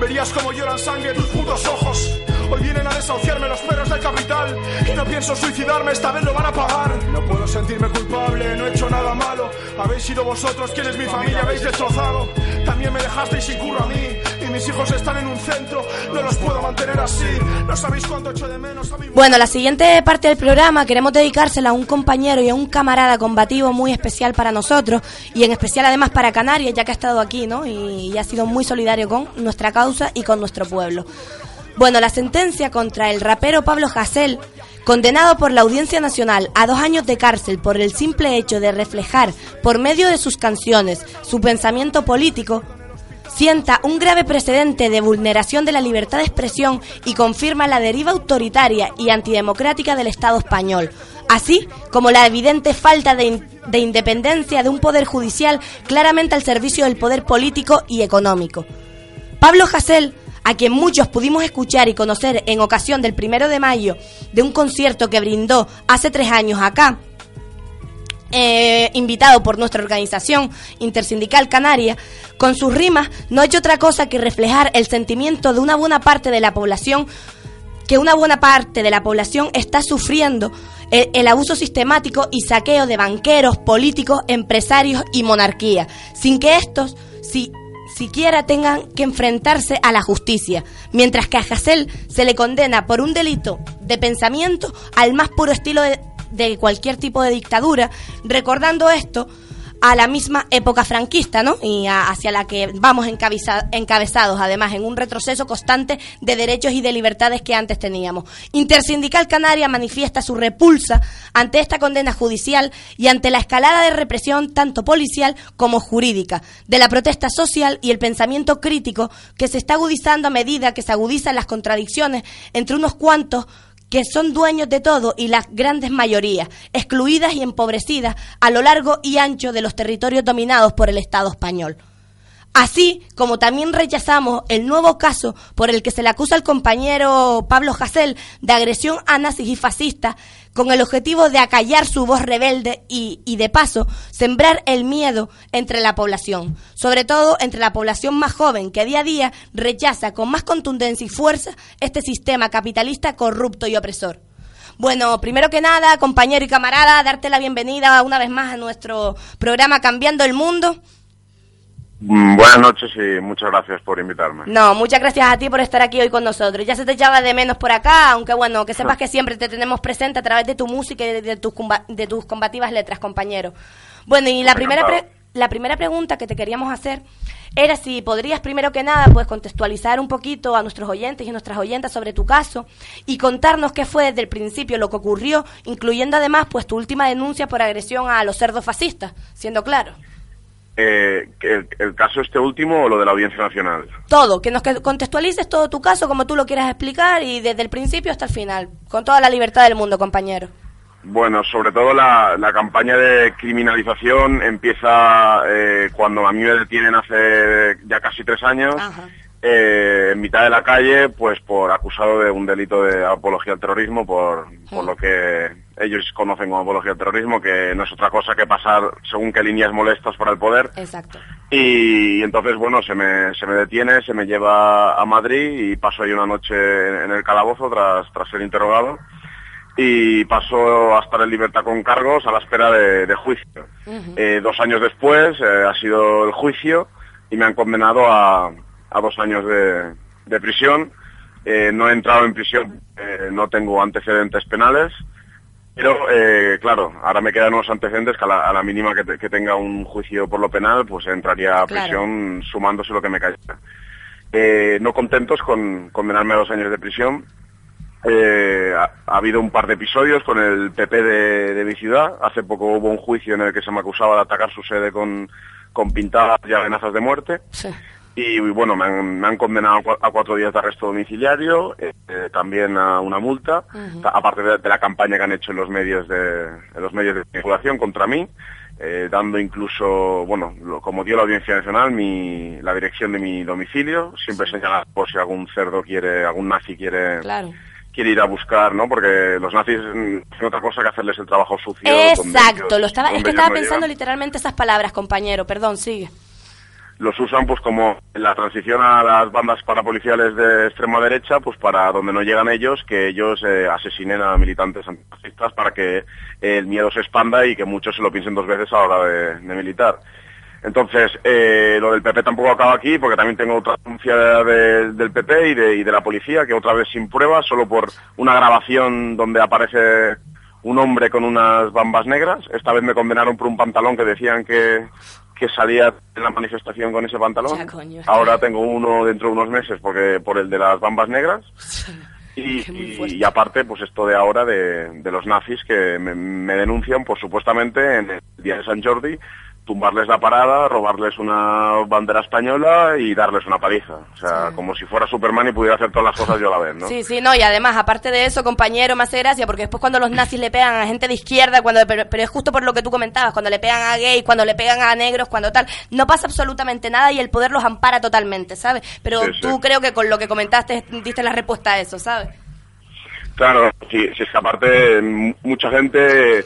Verías como lloran sangre tus putos ojos. Hoy vienen a desahuciarme los perros del capital. Y no pienso suicidarme, esta vez lo van a pagar. No puedo sentirme culpable, no he hecho nada malo. Habéis sido vosotros quienes mi familia habéis destrozado. También me dejasteis sin curro a mí. Mis hijos están en un centro, no los puedo mantener así. No sabéis cuánto echo de menos a mi Bueno, la siguiente parte del programa queremos dedicársela a un compañero y a un camarada combativo muy especial para nosotros y en especial además para Canarias, ya que ha estado aquí, ¿no? Y, y ha sido muy solidario con nuestra causa y con nuestro pueblo. Bueno, la sentencia contra el rapero Pablo Hasél, condenado por la Audiencia Nacional a dos años de cárcel por el simple hecho de reflejar, por medio de sus canciones, su pensamiento político, sienta un grave precedente de vulneración de la libertad de expresión y confirma la deriva autoritaria y antidemocrática del Estado español, así como la evidente falta de, de independencia de un poder judicial claramente al servicio del poder político y económico. Pablo Hasél, a quien muchos pudimos escuchar y conocer en ocasión del primero de mayo de un concierto que brindó hace tres años acá, eh, invitado por nuestra organización intersindical Canaria, con sus rimas no ha hecho otra cosa que reflejar el sentimiento de una buena parte de la población que una buena parte de la población está sufriendo el, abuso sistemático y saqueo de banqueros, políticos, empresarios y monarquía, sin que estos si, siquiera tengan que enfrentarse a la justicia, mientras que a Hassel se le condena por un delito de pensamiento al más puro estilo de, de cualquier tipo de dictadura, recordando esto a la misma época franquista, ¿no? Y a- hacia la que vamos encabeza- encabezados, además, en un retroceso constante de derechos y de libertades que antes teníamos. Intersindical Canaria manifiesta su repulsa ante esta condena judicial y ante la escalada de represión tanto policial como jurídica, de la protesta social y el pensamiento crítico que se está agudizando a medida que se agudizan las contradicciones entre unos cuantos que son dueños de todo y las grandes mayorías, excluidas y empobrecidas a lo largo y ancho de los territorios dominados por el Estado español. Así como también rechazamos el nuevo caso por el que se le acusa al compañero Pablo Hasél de agresión a nazis y fascistas con el objetivo de acallar su voz rebelde y, y de paso sembrar el miedo entre la población, sobre todo entre la población más joven que día a día rechaza con más contundencia y fuerza este sistema capitalista corrupto y opresor. Bueno, primero que nada, compañero y camarada, darte la bienvenida una vez más a nuestro programa Cambiando el Mundo. Mm, Buenas noches y muchas gracias por invitarme. No, muchas gracias a ti por estar aquí hoy con nosotros. Ya se te echaba de menos por acá, aunque bueno, que sepas que siempre te tenemos presente a través de tu música y de, de tus, de tus combativas letras, compañero. Bueno, y la primera, pre- la primera pregunta que te queríamos hacer era si podrías primero que nada pues contextualizar un poquito a nuestros oyentes y nuestras oyentas sobre tu caso y contarnos qué fue desde el principio lo que ocurrió, incluyendo además pues tu última denuncia por agresión a los cerdos fascistas, siendo claro. Eh, el, el caso este último o lo de la Audiencia Nacional? Todo, que nos contextualices todo tu caso como tú lo quieras explicar y desde el principio hasta el final, con toda la libertad del mundo, compañero. Bueno, sobre todo la, la campaña de criminalización empieza eh, cuando a mí me detienen hace ya casi tres años, eh, en mitad de la calle, pues por acusado de un delito de apología al terrorismo, por, por lo que ellos conocen como apología al terrorismo, que no es otra cosa que pasar según qué líneas molestas para el poder. Exacto. Y entonces, bueno, se me, se me detiene, se me lleva a Madrid y paso ahí una noche en el calabozo tras, tras ser interrogado. Y paso a estar en libertad con cargos a la espera de, de juicio. Eh, dos años después eh, ha sido el juicio y me han condenado a, a dos años de, de prisión. Eh, no he entrado en prisión, no tengo antecedentes penales. Pero, eh, claro, ahora me quedan unos antecedentes que a la, a la mínima que, te- que tenga un juicio por lo penal, pues entraría a Claro. prisión sumándose lo que me caiga. Eh, no contentos con condenarme a dos años de prisión. Eh, ha, ha habido un par de episodios con el PP de, de mi ciudad. Hace poco hubo un juicio en el que se me acusaba de atacar su sede con, con pintadas y amenazas de muerte. Y bueno, me han, me han condenado a cua- a cuatro días de arresto domiciliario, eh, eh, también a una multa, ta- aparte de, de la campaña que han hecho en los medios de, en los medios de vinculación contra mí, eh, dando incluso, bueno, lo- como dio la Audiencia Nacional, mi, la dirección de mi domicilio, siempre señalar por si algún cerdo quiere, algún nazi quiere, Claro. quiere ir a buscar, ¿no? Porque los nazis hacen otra cosa que hacerles el trabajo sucio. Exacto, ellos- lo estaba, es que estaba no pensando llegan. literalmente esas palabras, compañero, perdón, sigue. Los usan pues como la transición a las bandas parapoliciales de extrema derecha, pues para donde no llegan ellos, que ellos eh, asesinen a militantes antifascistas para que el miedo se expanda y que muchos se lo piensen dos veces a la hora de, de militar. Entonces, eh, lo del PP tampoco acaba aquí, porque también tengo otra denuncia de- del PP y de, y de la policía, que otra vez sin pruebas, solo por una grabación donde aparece un hombre con unas bambas negras. Esta vez me condenaron por un pantalón que decían que, que salía en la manifestación con ese pantalón. Ya, coño. Ahora tengo uno dentro de unos meses porque por el de las bambas negras. Y, y- y aparte, pues esto de ahora de, de los nazis que me, me denuncian, pues supuestamente en el día de San Jordi, tumbarles la parada, robarles una bandera española y darles una paliza. O sea, como si fuera Superman y pudiera hacer todas las cosas yo a la vez, ¿no? Sí, sí, no, y además, aparte de eso, compañero, me hace gracia, porque después cuando los nazis le pegan a gente de izquierda, cuando pero, pero es justo por lo que tú comentabas, cuando le pegan a gays, cuando le pegan a negros, cuando tal, no pasa absolutamente nada y el poder los ampara totalmente, ¿sabes? Pero Sí, sí. tú creo que con lo que comentaste diste la respuesta a eso, ¿sabes? Claro, si, si es que aparte m- mucha gente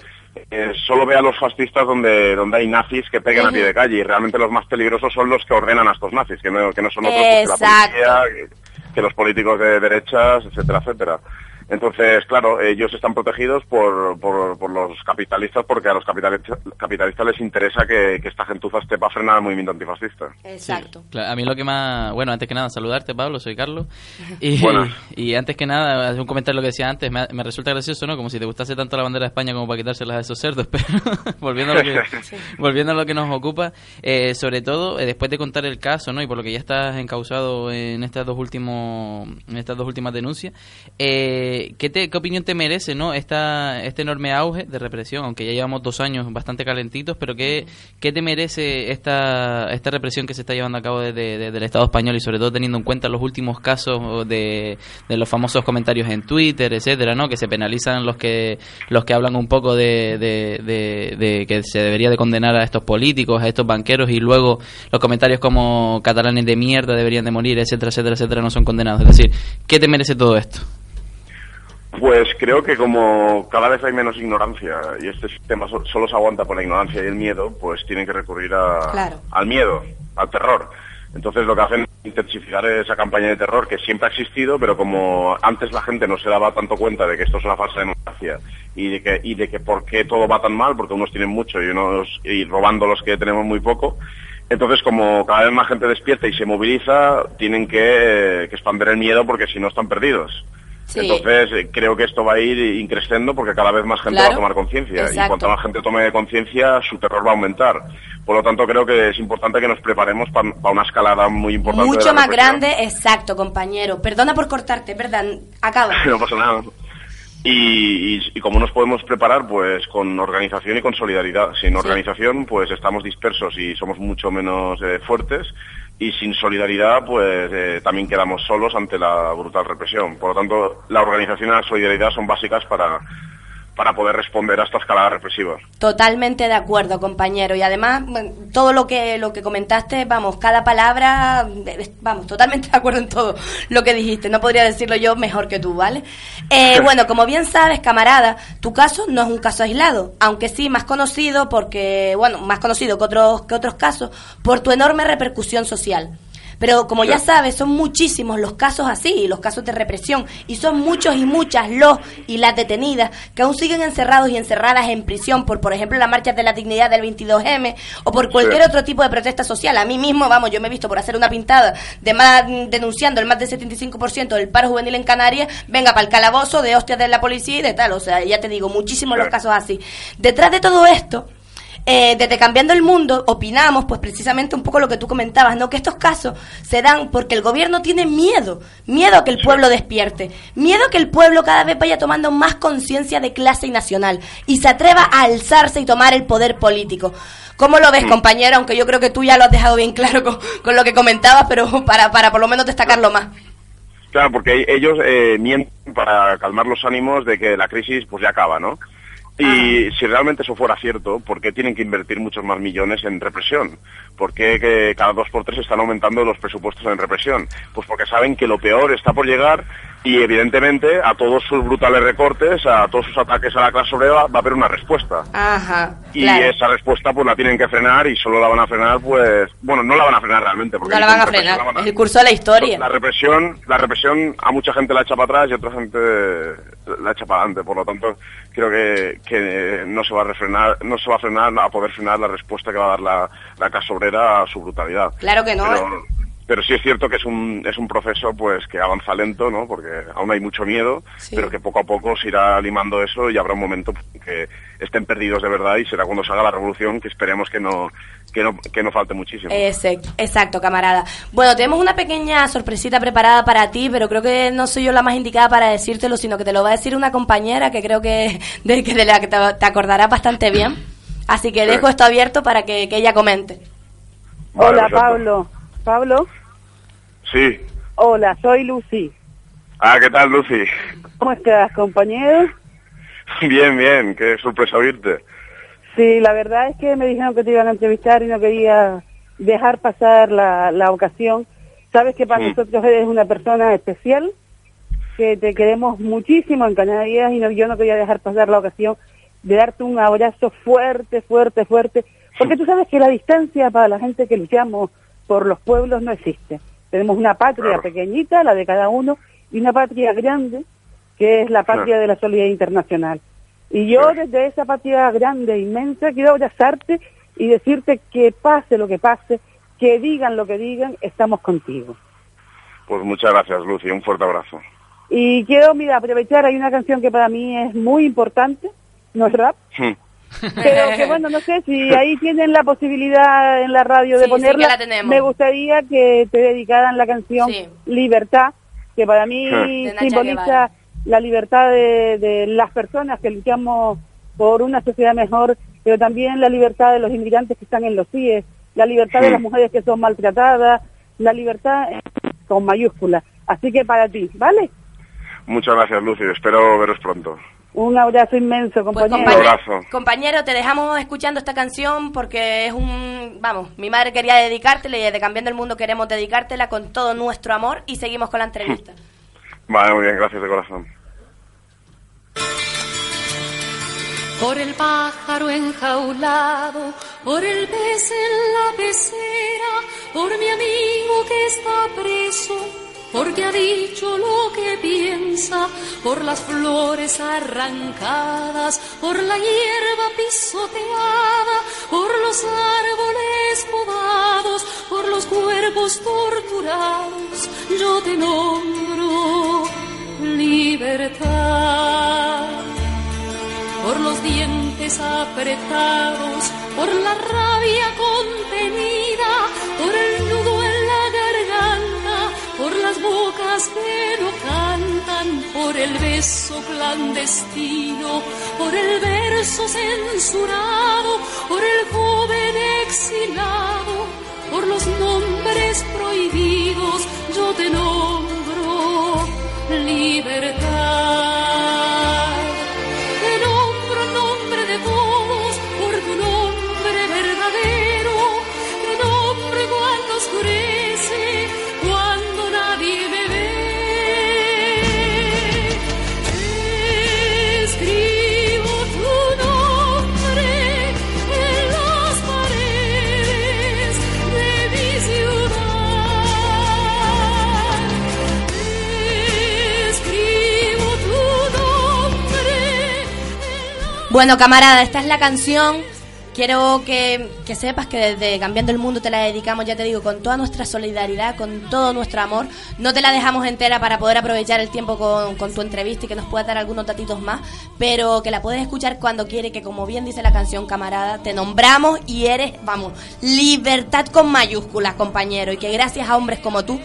eh, solo ve a los fascistas donde, donde hay nazis que pegan a pie de calle y realmente los más peligrosos son los que ordenan a estos nazis, que no, que no son otros pues, que la policía, que, que los políticos de derechas, etcétera, etcétera. Entonces, claro, ellos están protegidos por, por, por los capitalistas porque a los capitalistas, capitalistas les interesa que, que esta gentuza esté para frenar el movimiento antifascista. Exacto. Claro, a mí lo que más... Bueno, antes que nada, saludarte, Pablo, soy Carlos. Y, Buenas. y antes que nada, hacer un comentario a lo que decía antes, me, me resulta gracioso, ¿no? Como si te gustase tanto la bandera de España como para quitárselas a esos cerdos, pero volviendo, a lo que, volviendo a lo que nos ocupa, eh, sobre todo, eh, después de contar el caso, ¿no? Y por lo que ya estás encausado en estas dos, últimos, en estas dos últimas denuncias, eh, ¿qué, te, ¿qué opinión te merece, ¿no? Esta, este enorme auge de represión, aunque ya llevamos dos años bastante calentitos, pero ¿qué, qué te merece esta, esta represión que se está llevando a cabo desde, desde el Estado español y sobre todo teniendo en cuenta los últimos casos de, de los famosos comentarios en Twitter, etcétera, ¿no? Que se penalizan los que los que hablan un poco de, de, de- que se debería de condenar a estos políticos, a estos banqueros y luego los comentarios como catalanes de mierda deberían de morir, etcétera, etcétera, etcétera, no son condenados. Es decir, ¿qué te merece todo esto? Pues creo que como cada vez hay menos ignorancia y este sistema so- solo se aguanta por la ignorancia y el miedo, pues tienen que recurrir a- Claro. al miedo, al terror. Entonces lo que hacen es intensificar esa campaña de terror que siempre ha existido, pero como antes la gente no se daba tanto cuenta de que esto es una falsa democracia y de que, y de que por qué todo va tan mal, porque unos tienen mucho y unos y robando los que tenemos muy poco, entonces como cada vez más gente despierta y se moviliza, tienen que, que expandir el miedo porque si no están perdidos. Sí. Entonces, eh, creo que esto va a ir increciendo porque cada vez más gente Claro. va a tomar conciencia. Y cuanto más gente tome conciencia, su terror va a aumentar. Por lo tanto, creo que es importante que nos preparemos para una escalada muy importante. de Mucho la más represión. grande, exacto, compañero. Perdona por cortarte, ¿verdad? Acaba. no pasa nada. Y, y- y como nos podemos preparar, pues con organización y con solidaridad. Sin organización, pues estamos dispersos y somos mucho menos eh, fuertes. Y sin solidaridad, pues eh, también quedamos solos ante la brutal represión. Por lo tanto, la organización y la solidaridad son básicas para, para poder responder a esta escalada represiva. Totalmente de acuerdo, compañero. Y además, todo lo que lo que comentaste, vamos, cada palabra, eh, vamos, totalmente de acuerdo en todo lo que dijiste. No podría decirlo yo mejor que tú, ¿vale? Eh, bueno, como bien sabes, camarada, tu caso no es un caso aislado, aunque sí más conocido porque, bueno, más conocido que otros que otros casos por tu enorme repercusión social. Pero como ya sabes, son muchísimos los casos así, los casos de represión, y son muchos y muchas los y las detenidas que aún siguen encerrados y encerradas en prisión por, por ejemplo, las marchas de la dignidad del 22M o por cualquier Sí. otro tipo de protesta social. A mí mismo, vamos, yo me he visto por hacer una pintada de más denunciando el más del 75% del paro juvenil en Canarias, venga para el calabozo de hostias de la policía y de tal. O sea, ya te digo, muchísimos los casos así. Detrás de todo esto, eh, desde Cambiando el Mundo opinamos, pues precisamente un poco lo que tú comentabas, ¿no? Que estos casos se dan porque el gobierno tiene miedo, miedo a que el pueblo despierte, miedo a que el pueblo cada vez vaya tomando más conciencia de clase y nacional y se atreva a alzarse y tomar el poder político. ¿Cómo lo ves, compañero? Aunque yo creo que tú ya lo has dejado bien claro con, con lo que comentabas, pero para, para por lo menos destacarlo más. Claro, porque ellos eh, mienten para calmar los ánimos de que la crisis pues ya acaba, ¿no? Y si realmente eso fuera cierto, ¿por qué tienen que invertir muchos más millones en represión? ¿Por qué que cada dos por tres están aumentando los presupuestos en represión? Pues porque saben que lo peor está por llegar y evidentemente a todos sus brutales recortes, a todos sus ataques a la clase obrera va a haber una respuesta. Ajá, Y claro. esa respuesta pues la tienen que frenar y solo la van a frenar pues... Bueno, no la van a frenar realmente. Porque No la van a frenar. van a- Es el curso de la historia. la represión, la represión a mucha gente la echa para atrás y a otra gente la echa para adelante. Por lo tanto, creo que, que no se va a refrenar, no se va a frenar a poder frenar la respuesta que va a dar la, la clase obrera a su brutalidad. Claro que no. ¿eh? Pero, pero sí es cierto que es un, es un proceso pues que avanza lento, ¿no? Porque aún hay mucho miedo, Sí. pero que poco a poco se irá limando eso y habrá un momento que estén perdidos de verdad y será cuando salga la revolución que esperemos que no, que no, que no falte muchísimo. Exacto, exacto, camarada. Bueno, tenemos una pequeña sorpresita preparada para ti, pero creo que no soy yo la más indicada para decírtelo, sino que te lo va a decir una compañera que creo que de, que de la que te, te acordarás bastante bien. Así que Sí. dejo esto abierto para que, que ella comente. Vale, Hola, perfecto. Pablo. Pablo, Sí. hola, soy Lucy. Ah, ¿qué tal, Lucy? ¿Cómo estás, compañero? Bien, bien, qué sorpresa oírte. Sí, la verdad es que me dijeron que te iban a entrevistar y no quería dejar pasar la, la ocasión. Sabes que para Mm. nosotros eres una persona especial, que te queremos muchísimo en Canarias y no, yo no quería dejar pasar la ocasión de darte un abrazo fuerte, fuerte, fuerte, porque tú sabes que la distancia para la gente que luchamos por los pueblos no existe. Tenemos una patria pequeñita, la de cada uno, y una patria grande que es la patria de la solidaridad internacional. Y yo desde esa patria grande, inmensa, quiero abrazarte y decirte que pase lo que pase, que digan lo que digan, estamos contigo. Pues muchas gracias, Lucy. Un fuerte abrazo. Y quiero, mira, aprovechar, hay una canción que para mí es muy importante, no es rap, Hmm. Pero que bueno, no sé si ahí tienen la posibilidad en la radio de Sí, sí que ponerla. la tenemos. Me gustaría que te dedicaran la canción Libertad, que para mí simboliza la libertad de, de las personas que luchamos por una sociedad mejor, pero también la libertad de los inmigrantes que están en los CIE, la libertad de las mujeres que son maltratadas, la libertad con mayúsculas. Así que para ti, ¿vale? Muchas gracias, Lucy. Espero veros pronto. Un abrazo inmenso, compañero. Un abrazo. Compañero, te dejamos escuchando esta canción porque es un... Vamos, mi madre quería dedicártela y desde Cambiando el Mundo queremos dedicártela con todo nuestro amor y seguimos con la entrevista. Vale, muy bien. Gracias de corazón. Por el pájaro enjaulado, por el pez en la pecera, por mi amigo que está preso, porque ha dicho lo que piensa, por las flores arrancadas, por la hierba pisoteada, por los árboles podados, por los cuerpos torturados, yo te nombro libertad. Por los dientes apretados, por la rabia contenida, bocas que cantan, por el beso clandestino, por el verso censurado, por el joven exilado, por los nombres prohibidos, yo te nombro libertad. Bueno, camarada, esta es la canción. Quiero que, que sepas que desde Cambiando el Mundo te la dedicamos, ya te digo, con toda nuestra solidaridad, con todo nuestro amor. No te la dejamos entera para poder aprovechar el tiempo con, con tu entrevista y que nos puedas dar algunos datitos más, pero que la puedes escuchar cuando quieres, que como bien dice la canción, camarada, te nombramos y eres, vamos, libertad con mayúsculas, compañero, y que gracias a hombres como tú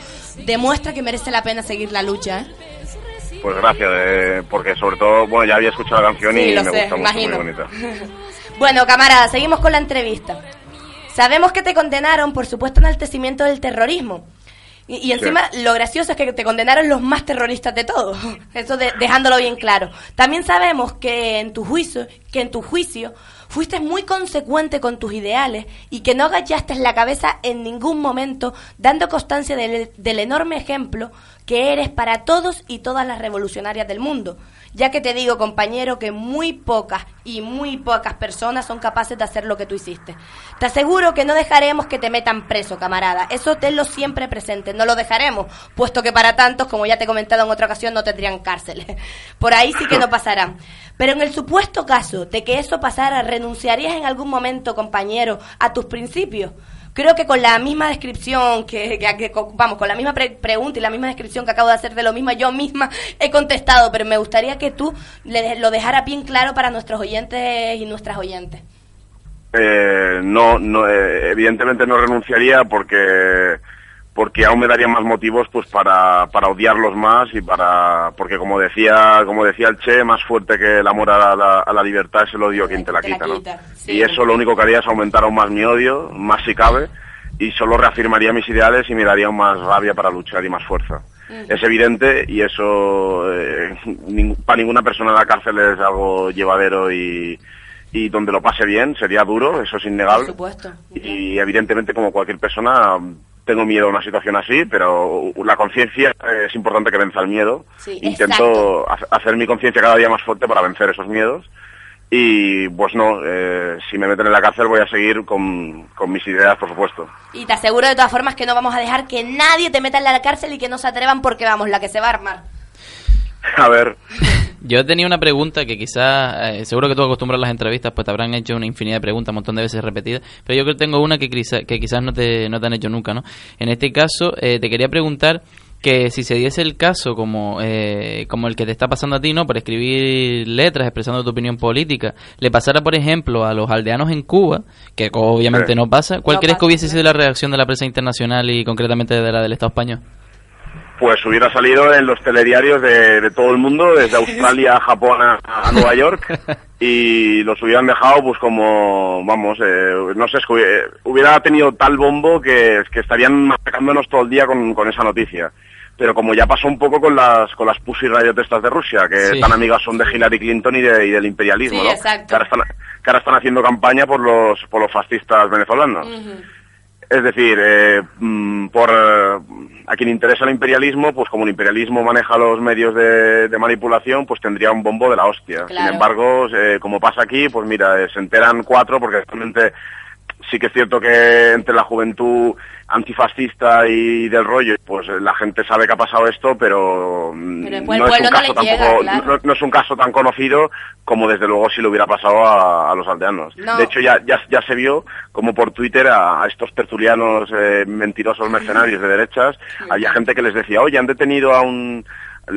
demuestra que merece la pena seguir la lucha, ¿eh? Pues gracias, eh, porque sobre todo, bueno, ya había escuchado la canción Sí, y me sé, gusta mucho, imagino. muy bonita. Bueno, camarada, seguimos con la entrevista. Sabemos que te condenaron por supuesto enaltecimiento del terrorismo. Y, y encima, lo gracioso es que te condenaron los más terroristas de todos. Eso de- dejándolo bien claro. También sabemos que en tu juicio, que en tu juicio fuiste muy consecuente con tus ideales y que no agachaste la cabeza en ningún momento, dando constancia del, enorme ejemplo que eres para todos y todas las revolucionarias del mundo. Ya que te digo, compañero, que muy pocas y muy pocas personas son capaces de hacer lo que tú hiciste. Te aseguro que no dejaremos que te metan preso, camarada. Eso tenlo siempre presente. No lo dejaremos, puesto que para tantos, como ya te he comentado en otra ocasión, no tendrían cárceles. Por ahí sí que no pasarán. Pero en el supuesto caso de que eso pasara, ¿renunciarías en algún momento, compañero, a tus principios? Creo que con la misma descripción que, que- vamos, con la misma pre- pregunta y la misma descripción que acabo de hacer de lo mismo, yo misma he contestado, pero me gustaría que tú le- lo dejaras bien claro para nuestros oyentes y nuestras oyentes. Eh, no, no eh, evidentemente no renunciaría porque porque aún me daría más motivos pues para, para odiarlos más y para porque como decía como decía el Che más fuerte que el amor a la, a la libertad es el odio quien te la quita, ¿no? y eso lo único que haría es aumentar aún más mi odio más si cabe y solo reafirmaría mis ideales y me daría aún más rabia para luchar y más fuerza es evidente y eso eh, ning- para ninguna persona en la cárcel es algo llevadero y, y donde lo pase bien sería duro, eso es innegable. supuesto. Y evidentemente como cualquier persona tengo miedo a una situación así, pero la conciencia eh, es importante que venza el miedo. Sí, Intento ha- hacer mi conciencia cada día más fuerte para vencer esos miedos. Y pues no, eh, si me meten en la cárcel voy a seguir con, con mis ideas, por supuesto. Y te aseguro de todas formas que no vamos a dejar que nadie te meta en la cárcel y que no se atrevan porque vamos, la que se va a armar. A ver. Yo tenía una pregunta que quizás, eh, seguro que tú acostumbras a las entrevistas, pues te habrán hecho una infinidad de preguntas, un montón de veces repetidas, pero yo creo que tengo una que, quizá- que quizás no te, no te han hecho nunca, ¿no? En este caso, eh, te quería preguntar que si se diese el caso como, eh, como el que te está pasando a ti, ¿no? Por escribir letras expresando tu opinión política, le pasara, por ejemplo, a los aldeanos en Cuba, que obviamente Sí. no pasa, ¿cuál No crees que hubiese sido la reacción de la prensa internacional y concretamente de la del Estado español? Pues hubiera salido en los telediarios de, de todo el mundo, desde Australia a Japón a, a Nueva York, y los hubieran dejado pues como, vamos, eh, no sé, es que hubiera- tenido tal bombo que, que estarían machacándonos todo el día con, con esa noticia. Pero como ya pasó un poco con las con las pussy radiotestas de Rusia, que Sí. tan amigas son de Hillary Clinton y, de- y del imperialismo, Sí, ¿no? exacto. Que ahora, están, que ahora están haciendo campaña por los por los fascistas venezolanos. Es decir, eh, mm, por eh, a quien interesa el imperialismo, pues como el imperialismo maneja los medios de, de manipulación, pues tendría un bombo de la hostia. Sin embargo, eh, como pasa aquí, pues mira, eh, se enteran cuatro, porque realmente sí que es cierto que entre la juventud antifascista y del rollo, pues eh, la gente sabe que ha pasado esto, pero, mm, Pero no, es un no caso llega, tampoco, claro. no, no es un caso tan conocido como desde luego si le hubiera pasado a, a los aldeanos. No. De hecho, ya, ya, ya se vio como por Twitter a, a estos tertulianos eh, mentirosos mercenarios de derechas, había gente que les decía, oye, han detenido a un...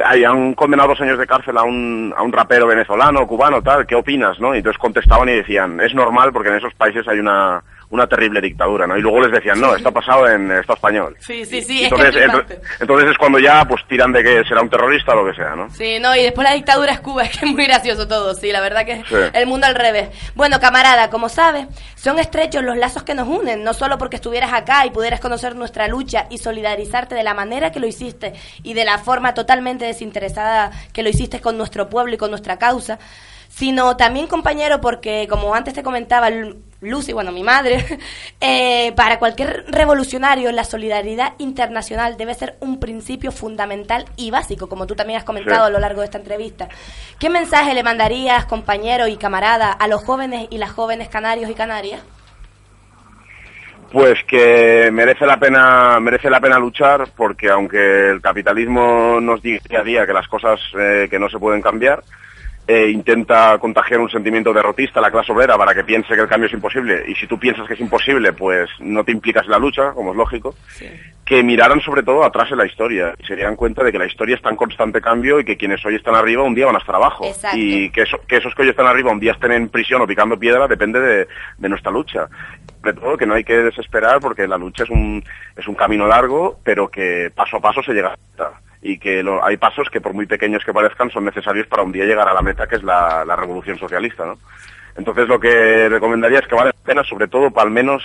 ay, Han condenado dos años de cárcel a un, a un rapero venezolano, cubano, tal, ¿qué opinas? ¿no? Y entonces contestaban y decían, es normal porque en esos países hay una, una terrible dictadura, ¿no? Y luego les decían, no, está pasado en Estado español. Sí, sí, sí, es Entonces, que es entonces es cuando ya pues tiran de que será un terrorista o lo que sea, ¿no? Sí, no, y después la dictadura es Cuba, es que es muy gracioso todo, sí, la verdad que Sí. el mundo al revés. Bueno, camarada, como sabes, son estrechos los lazos que nos unen, no solo porque estuvieras acá y pudieras conocer nuestra lucha y solidarizarte de la manera que lo hiciste y de la forma totalmente desinteresada que lo hiciste con nuestro pueblo y con nuestra causa, sino también, compañero, porque como antes te comentaba Lu- Lucy, bueno, mi madre, eh, para cualquier revolucionario la solidaridad internacional debe ser un principio fundamental y básico, como tú también has comentado a lo largo de esta entrevista. ¿Qué mensaje le mandarías, compañero y camarada, a los jóvenes y las jóvenes canarios y canarias? Pues que merece la pena merece la pena luchar porque aunque el capitalismo nos diga día a día que las cosas eh, que no se pueden cambiar eh, intenta contagiar un sentimiento derrotista a la clase obrera para que piense que el cambio es imposible y si tú piensas que es imposible pues no te implicas en la lucha como es lógico que miraran sobre todo atrás en la historia y se dieran cuenta de que la historia está en constante cambio y que quienes hoy están arriba un día van a estar abajo. Exacto. y que, eso- que esos que hoy están arriba un día estén en prisión o picando piedra depende de, de nuestra lucha. Sobre todo que no hay que desesperar porque la lucha es un es un camino largo pero que paso a paso se llega a y que lo- hay pasos que por muy pequeños que parezcan son necesarios para un día llegar a la meta que es la, revolución socialista ¿no? Entonces lo que recomendaría es que vale la pena, sobre todo, para al menos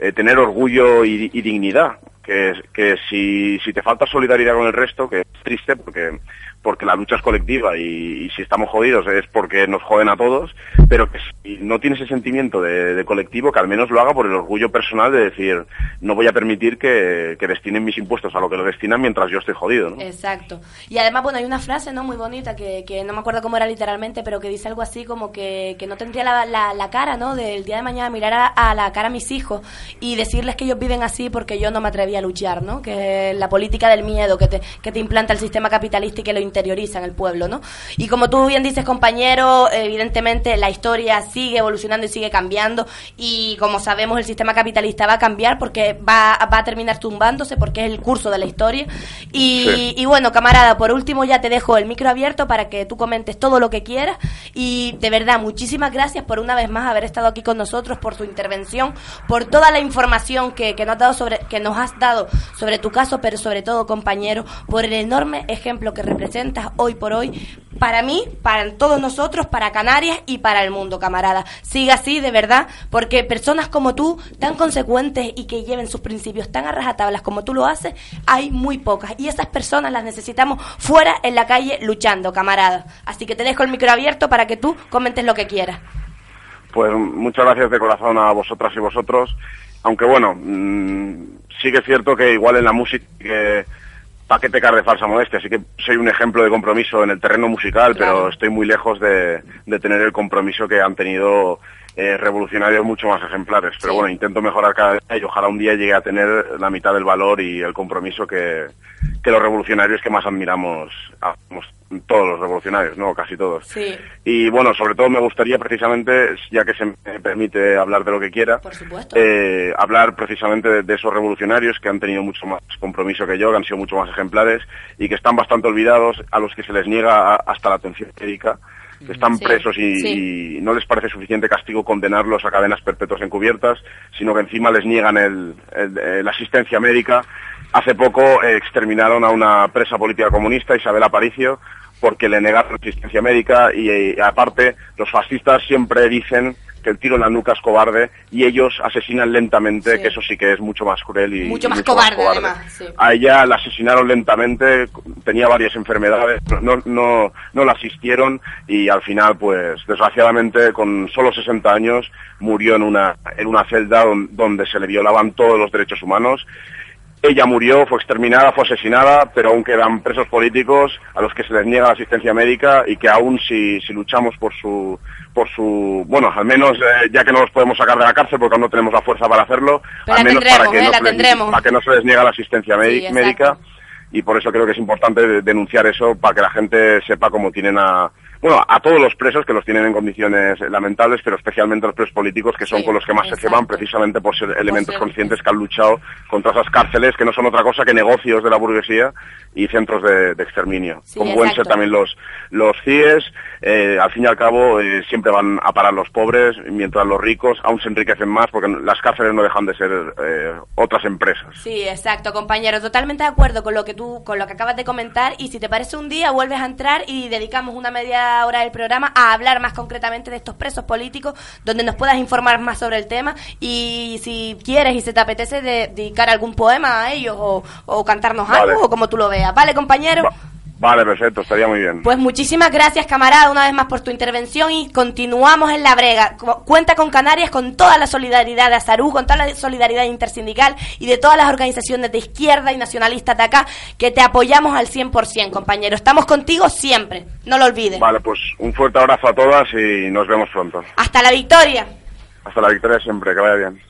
eh, tener orgullo y, y dignidad. Que, que si, si te falta solidaridad con el resto, que es triste porque, porque la lucha es colectiva y, si estamos jodidos es porque nos joden a todos, pero que si no tienes ese sentimiento de, de colectivo, que al menos lo haga por el orgullo personal de decir, no voy a permitir que, destinen mis impuestos a lo que lo destinan mientras yo estoy jodido. ¿no? Exacto. Y además, bueno, hay una frase, ¿no? Muy bonita que, no me acuerdo cómo era literalmente, pero que dice algo así como que, que no tendría la, la, la cara, ¿no? Del día de mañana mirar a, la cara a mis hijos y decirles que ellos viven así porque yo no me atreví a luchar, ¿no? Que la política del miedo que te, que te implanta el sistema capitalista y que lo interioriza en el pueblo, ¿no? Y como tú bien dices, compañero, evidentemente la historia sigue evolucionando y sigue cambiando y como sabemos el sistema capitalista va a cambiar porque va, va a terminar tumbándose porque es el curso de la historia y, Sí. y bueno, camarada, por último ya te dejo el micro abierto para que tú comentes todo lo que quieras y de verdad, muchísimas gracias por una vez más haber estado aquí con nosotros, por tu intervención, por toda la información que, que nos, has dado sobre, que nos has dado sobre tu caso, pero sobre todo, compañero, por el enorme ejemplo que hoy por hoy para mí, para todos nosotros, para Canarias y para el mundo, camarada. Siga así, de verdad, porque personas como tú, tan consecuentes y que lleven sus principios tan a rajatablas como tú lo haces, hay muy pocas. Y esas personas las necesitamos fuera en la calle luchando, camarada. Así que te dejo el micro abierto para que tú comentes lo que quieras. Pues muchas gracias de corazón a vosotras y vosotros. Aunque bueno, mm, sí que es cierto que igual en la música, pa' qué pecar de falsa modestia, así que soy un ejemplo de compromiso en el terreno musical, pero estoy muy lejos de, de tener el compromiso que han tenido eh, revolucionarios mucho más ejemplares. Pero bueno, intento mejorar cada día y ojalá un día llegue a tener la mitad del valor y el compromiso que, que los revolucionarios que más admiramos, todos los revolucionarios, no, casi todos. Sí. Y bueno, sobre todo me gustaría precisamente, ya que se me permite hablar de lo que quiera, Por eh, hablar precisamente de, de esos revolucionarios que han tenido mucho más compromiso que yo, que han sido mucho más ejemplares y que están bastante olvidados, a los que se les niega a- hasta la atención médica, que están Sí, presos y, sí. y no les parece suficiente castigo condenarlos a cadenas perpetuas encubiertas, sino que encima les niegan el- el- la asistencia médica. Hace poco eh, exterminaron a una presa política comunista, Isabel Aparicio, porque le negaron asistencia médica y, eh, aparte los fascistas siempre dicen que el tiro en la nuca es cobarde y ellos asesinan lentamente, Sí. que eso sí que es mucho más cruel y Mucho más cobarde, además. Sí. a ella la asesinaron lentamente, tenía varias enfermedades, no, no, no la asistieron y al final, pues, desgraciadamente, con solo 60 años, murió en una, en una celda don- donde se le violaban todos los derechos humanos. Ella murió, fue exterminada, fue asesinada, pero aún quedan presos políticos a los que se les niega la asistencia médica y que aún si, si luchamos por su, por su, bueno, al menos eh, ya que no los podemos sacar de la cárcel porque aún no tenemos la fuerza para hacerlo, Pero al menos tendremos, para que, ¿eh? no se les, para que no se les niega la asistencia Sí, médica y por eso creo que es importante de- denunciar eso para que la gente sepa cómo tienen a bueno a todos los presos que los tienen en condiciones lamentables pero especialmente a los presos políticos que son Sí, con los que más se ceban precisamente por ser elementos ser- conscientes que han luchado contra esas cárceles que no son otra cosa que negocios de la burguesía y centros de, de exterminio Sí, como pueden ser también los los CIES eh, al fin y al cabo eh, siempre van a parar los pobres mientras los ricos aún se enriquecen más porque las cárceles no dejan de ser eh, otras empresas Sí, exacto, compañero. Totalmente de acuerdo con lo que tú, con lo que acabas de comentar. Y si te parece un día, vuelves a entrar y dedicamos una media hora del programa a hablar más concretamente de estos presos políticos, donde nos puedas informar más sobre el tema. Y si quieres y se te apetece de- dedicar algún poema a ellos o, o cantarnos Vale. algo o como tú lo veas. ¿Vale, compañero? Vale, perfecto, estaría muy bien. Pues muchísimas gracias, camarada, una vez más por tu intervención y continuamos en la brega. Cu- Cuenta con Canarias con toda la solidaridad de Azarú, con toda la solidaridad intersindical y de todas las organizaciones de izquierda y nacionalistas de acá que te apoyamos al 100%, compañero. Estamos contigo siempre, no lo olvides. Vale, pues un fuerte abrazo a todas y nos vemos pronto. Hasta la victoria. Hasta la victoria siempre, que vaya bien.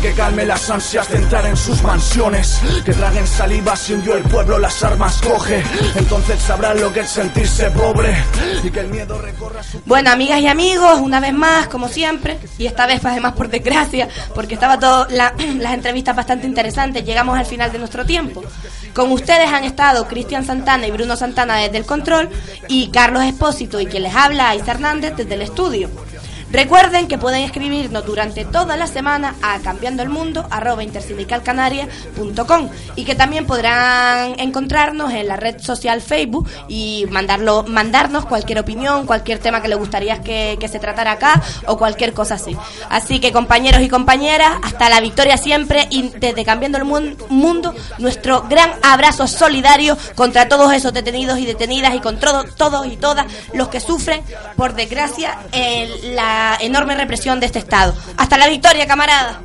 Que calme las ansias de entrar en sus mansiones Que traguen saliva si un día el pueblo las armas coge Entonces sabrán lo que es sentirse pobre Y que el miedo recorra su... Bueno, amigas y amigos, una vez más, como siempre, y esta vez además por desgracia, porque estaba todo la- las entrevistas bastante interesantes, llegamos al final de nuestro tiempo. Con ustedes han estado Cristian Santana y Bruno Santana desde el control y Carlos Espósito y quien les habla, Isa Hernández, desde el estudio. Recuerden que pueden escribirnos durante toda la semana a cambiandoelmundo@intersindicalcanaria.com y que también podrán encontrarnos en la red social Facebook y mandarlo, mandarnos cualquier opinión, cualquier tema que les gustaría que, que se tratara acá o cualquier cosa así. Así que compañeros y compañeras, hasta la victoria siempre y desde Cambiando el Mun- Mundo, nuestro gran abrazo solidario contra todos esos detenidos y detenidas y con todo- todos y todas los que sufren, por desgracia, el- la enorme represión de este Estado. Hasta la victoria, camarada.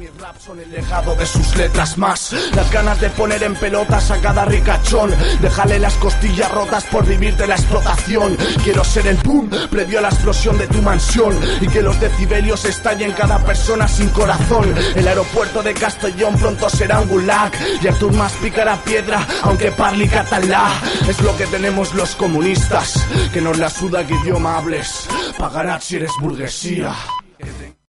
Son el legado de sus letras más. Las ganas de poner en pelotas a cada ricachón. Déjale las costillas rotas por vivir de la explotación. Quiero ser el boom previo a la explosión de tu mansión. Y que los decibelios estallen cada persona sin corazón. El aeropuerto de Castellón pronto será un gulag. Y Artur más picará piedra aunque parli catalá. Es lo que tenemos los comunistas Que nos la suda que idioma hables. Pagarás si eres burguesía arriba.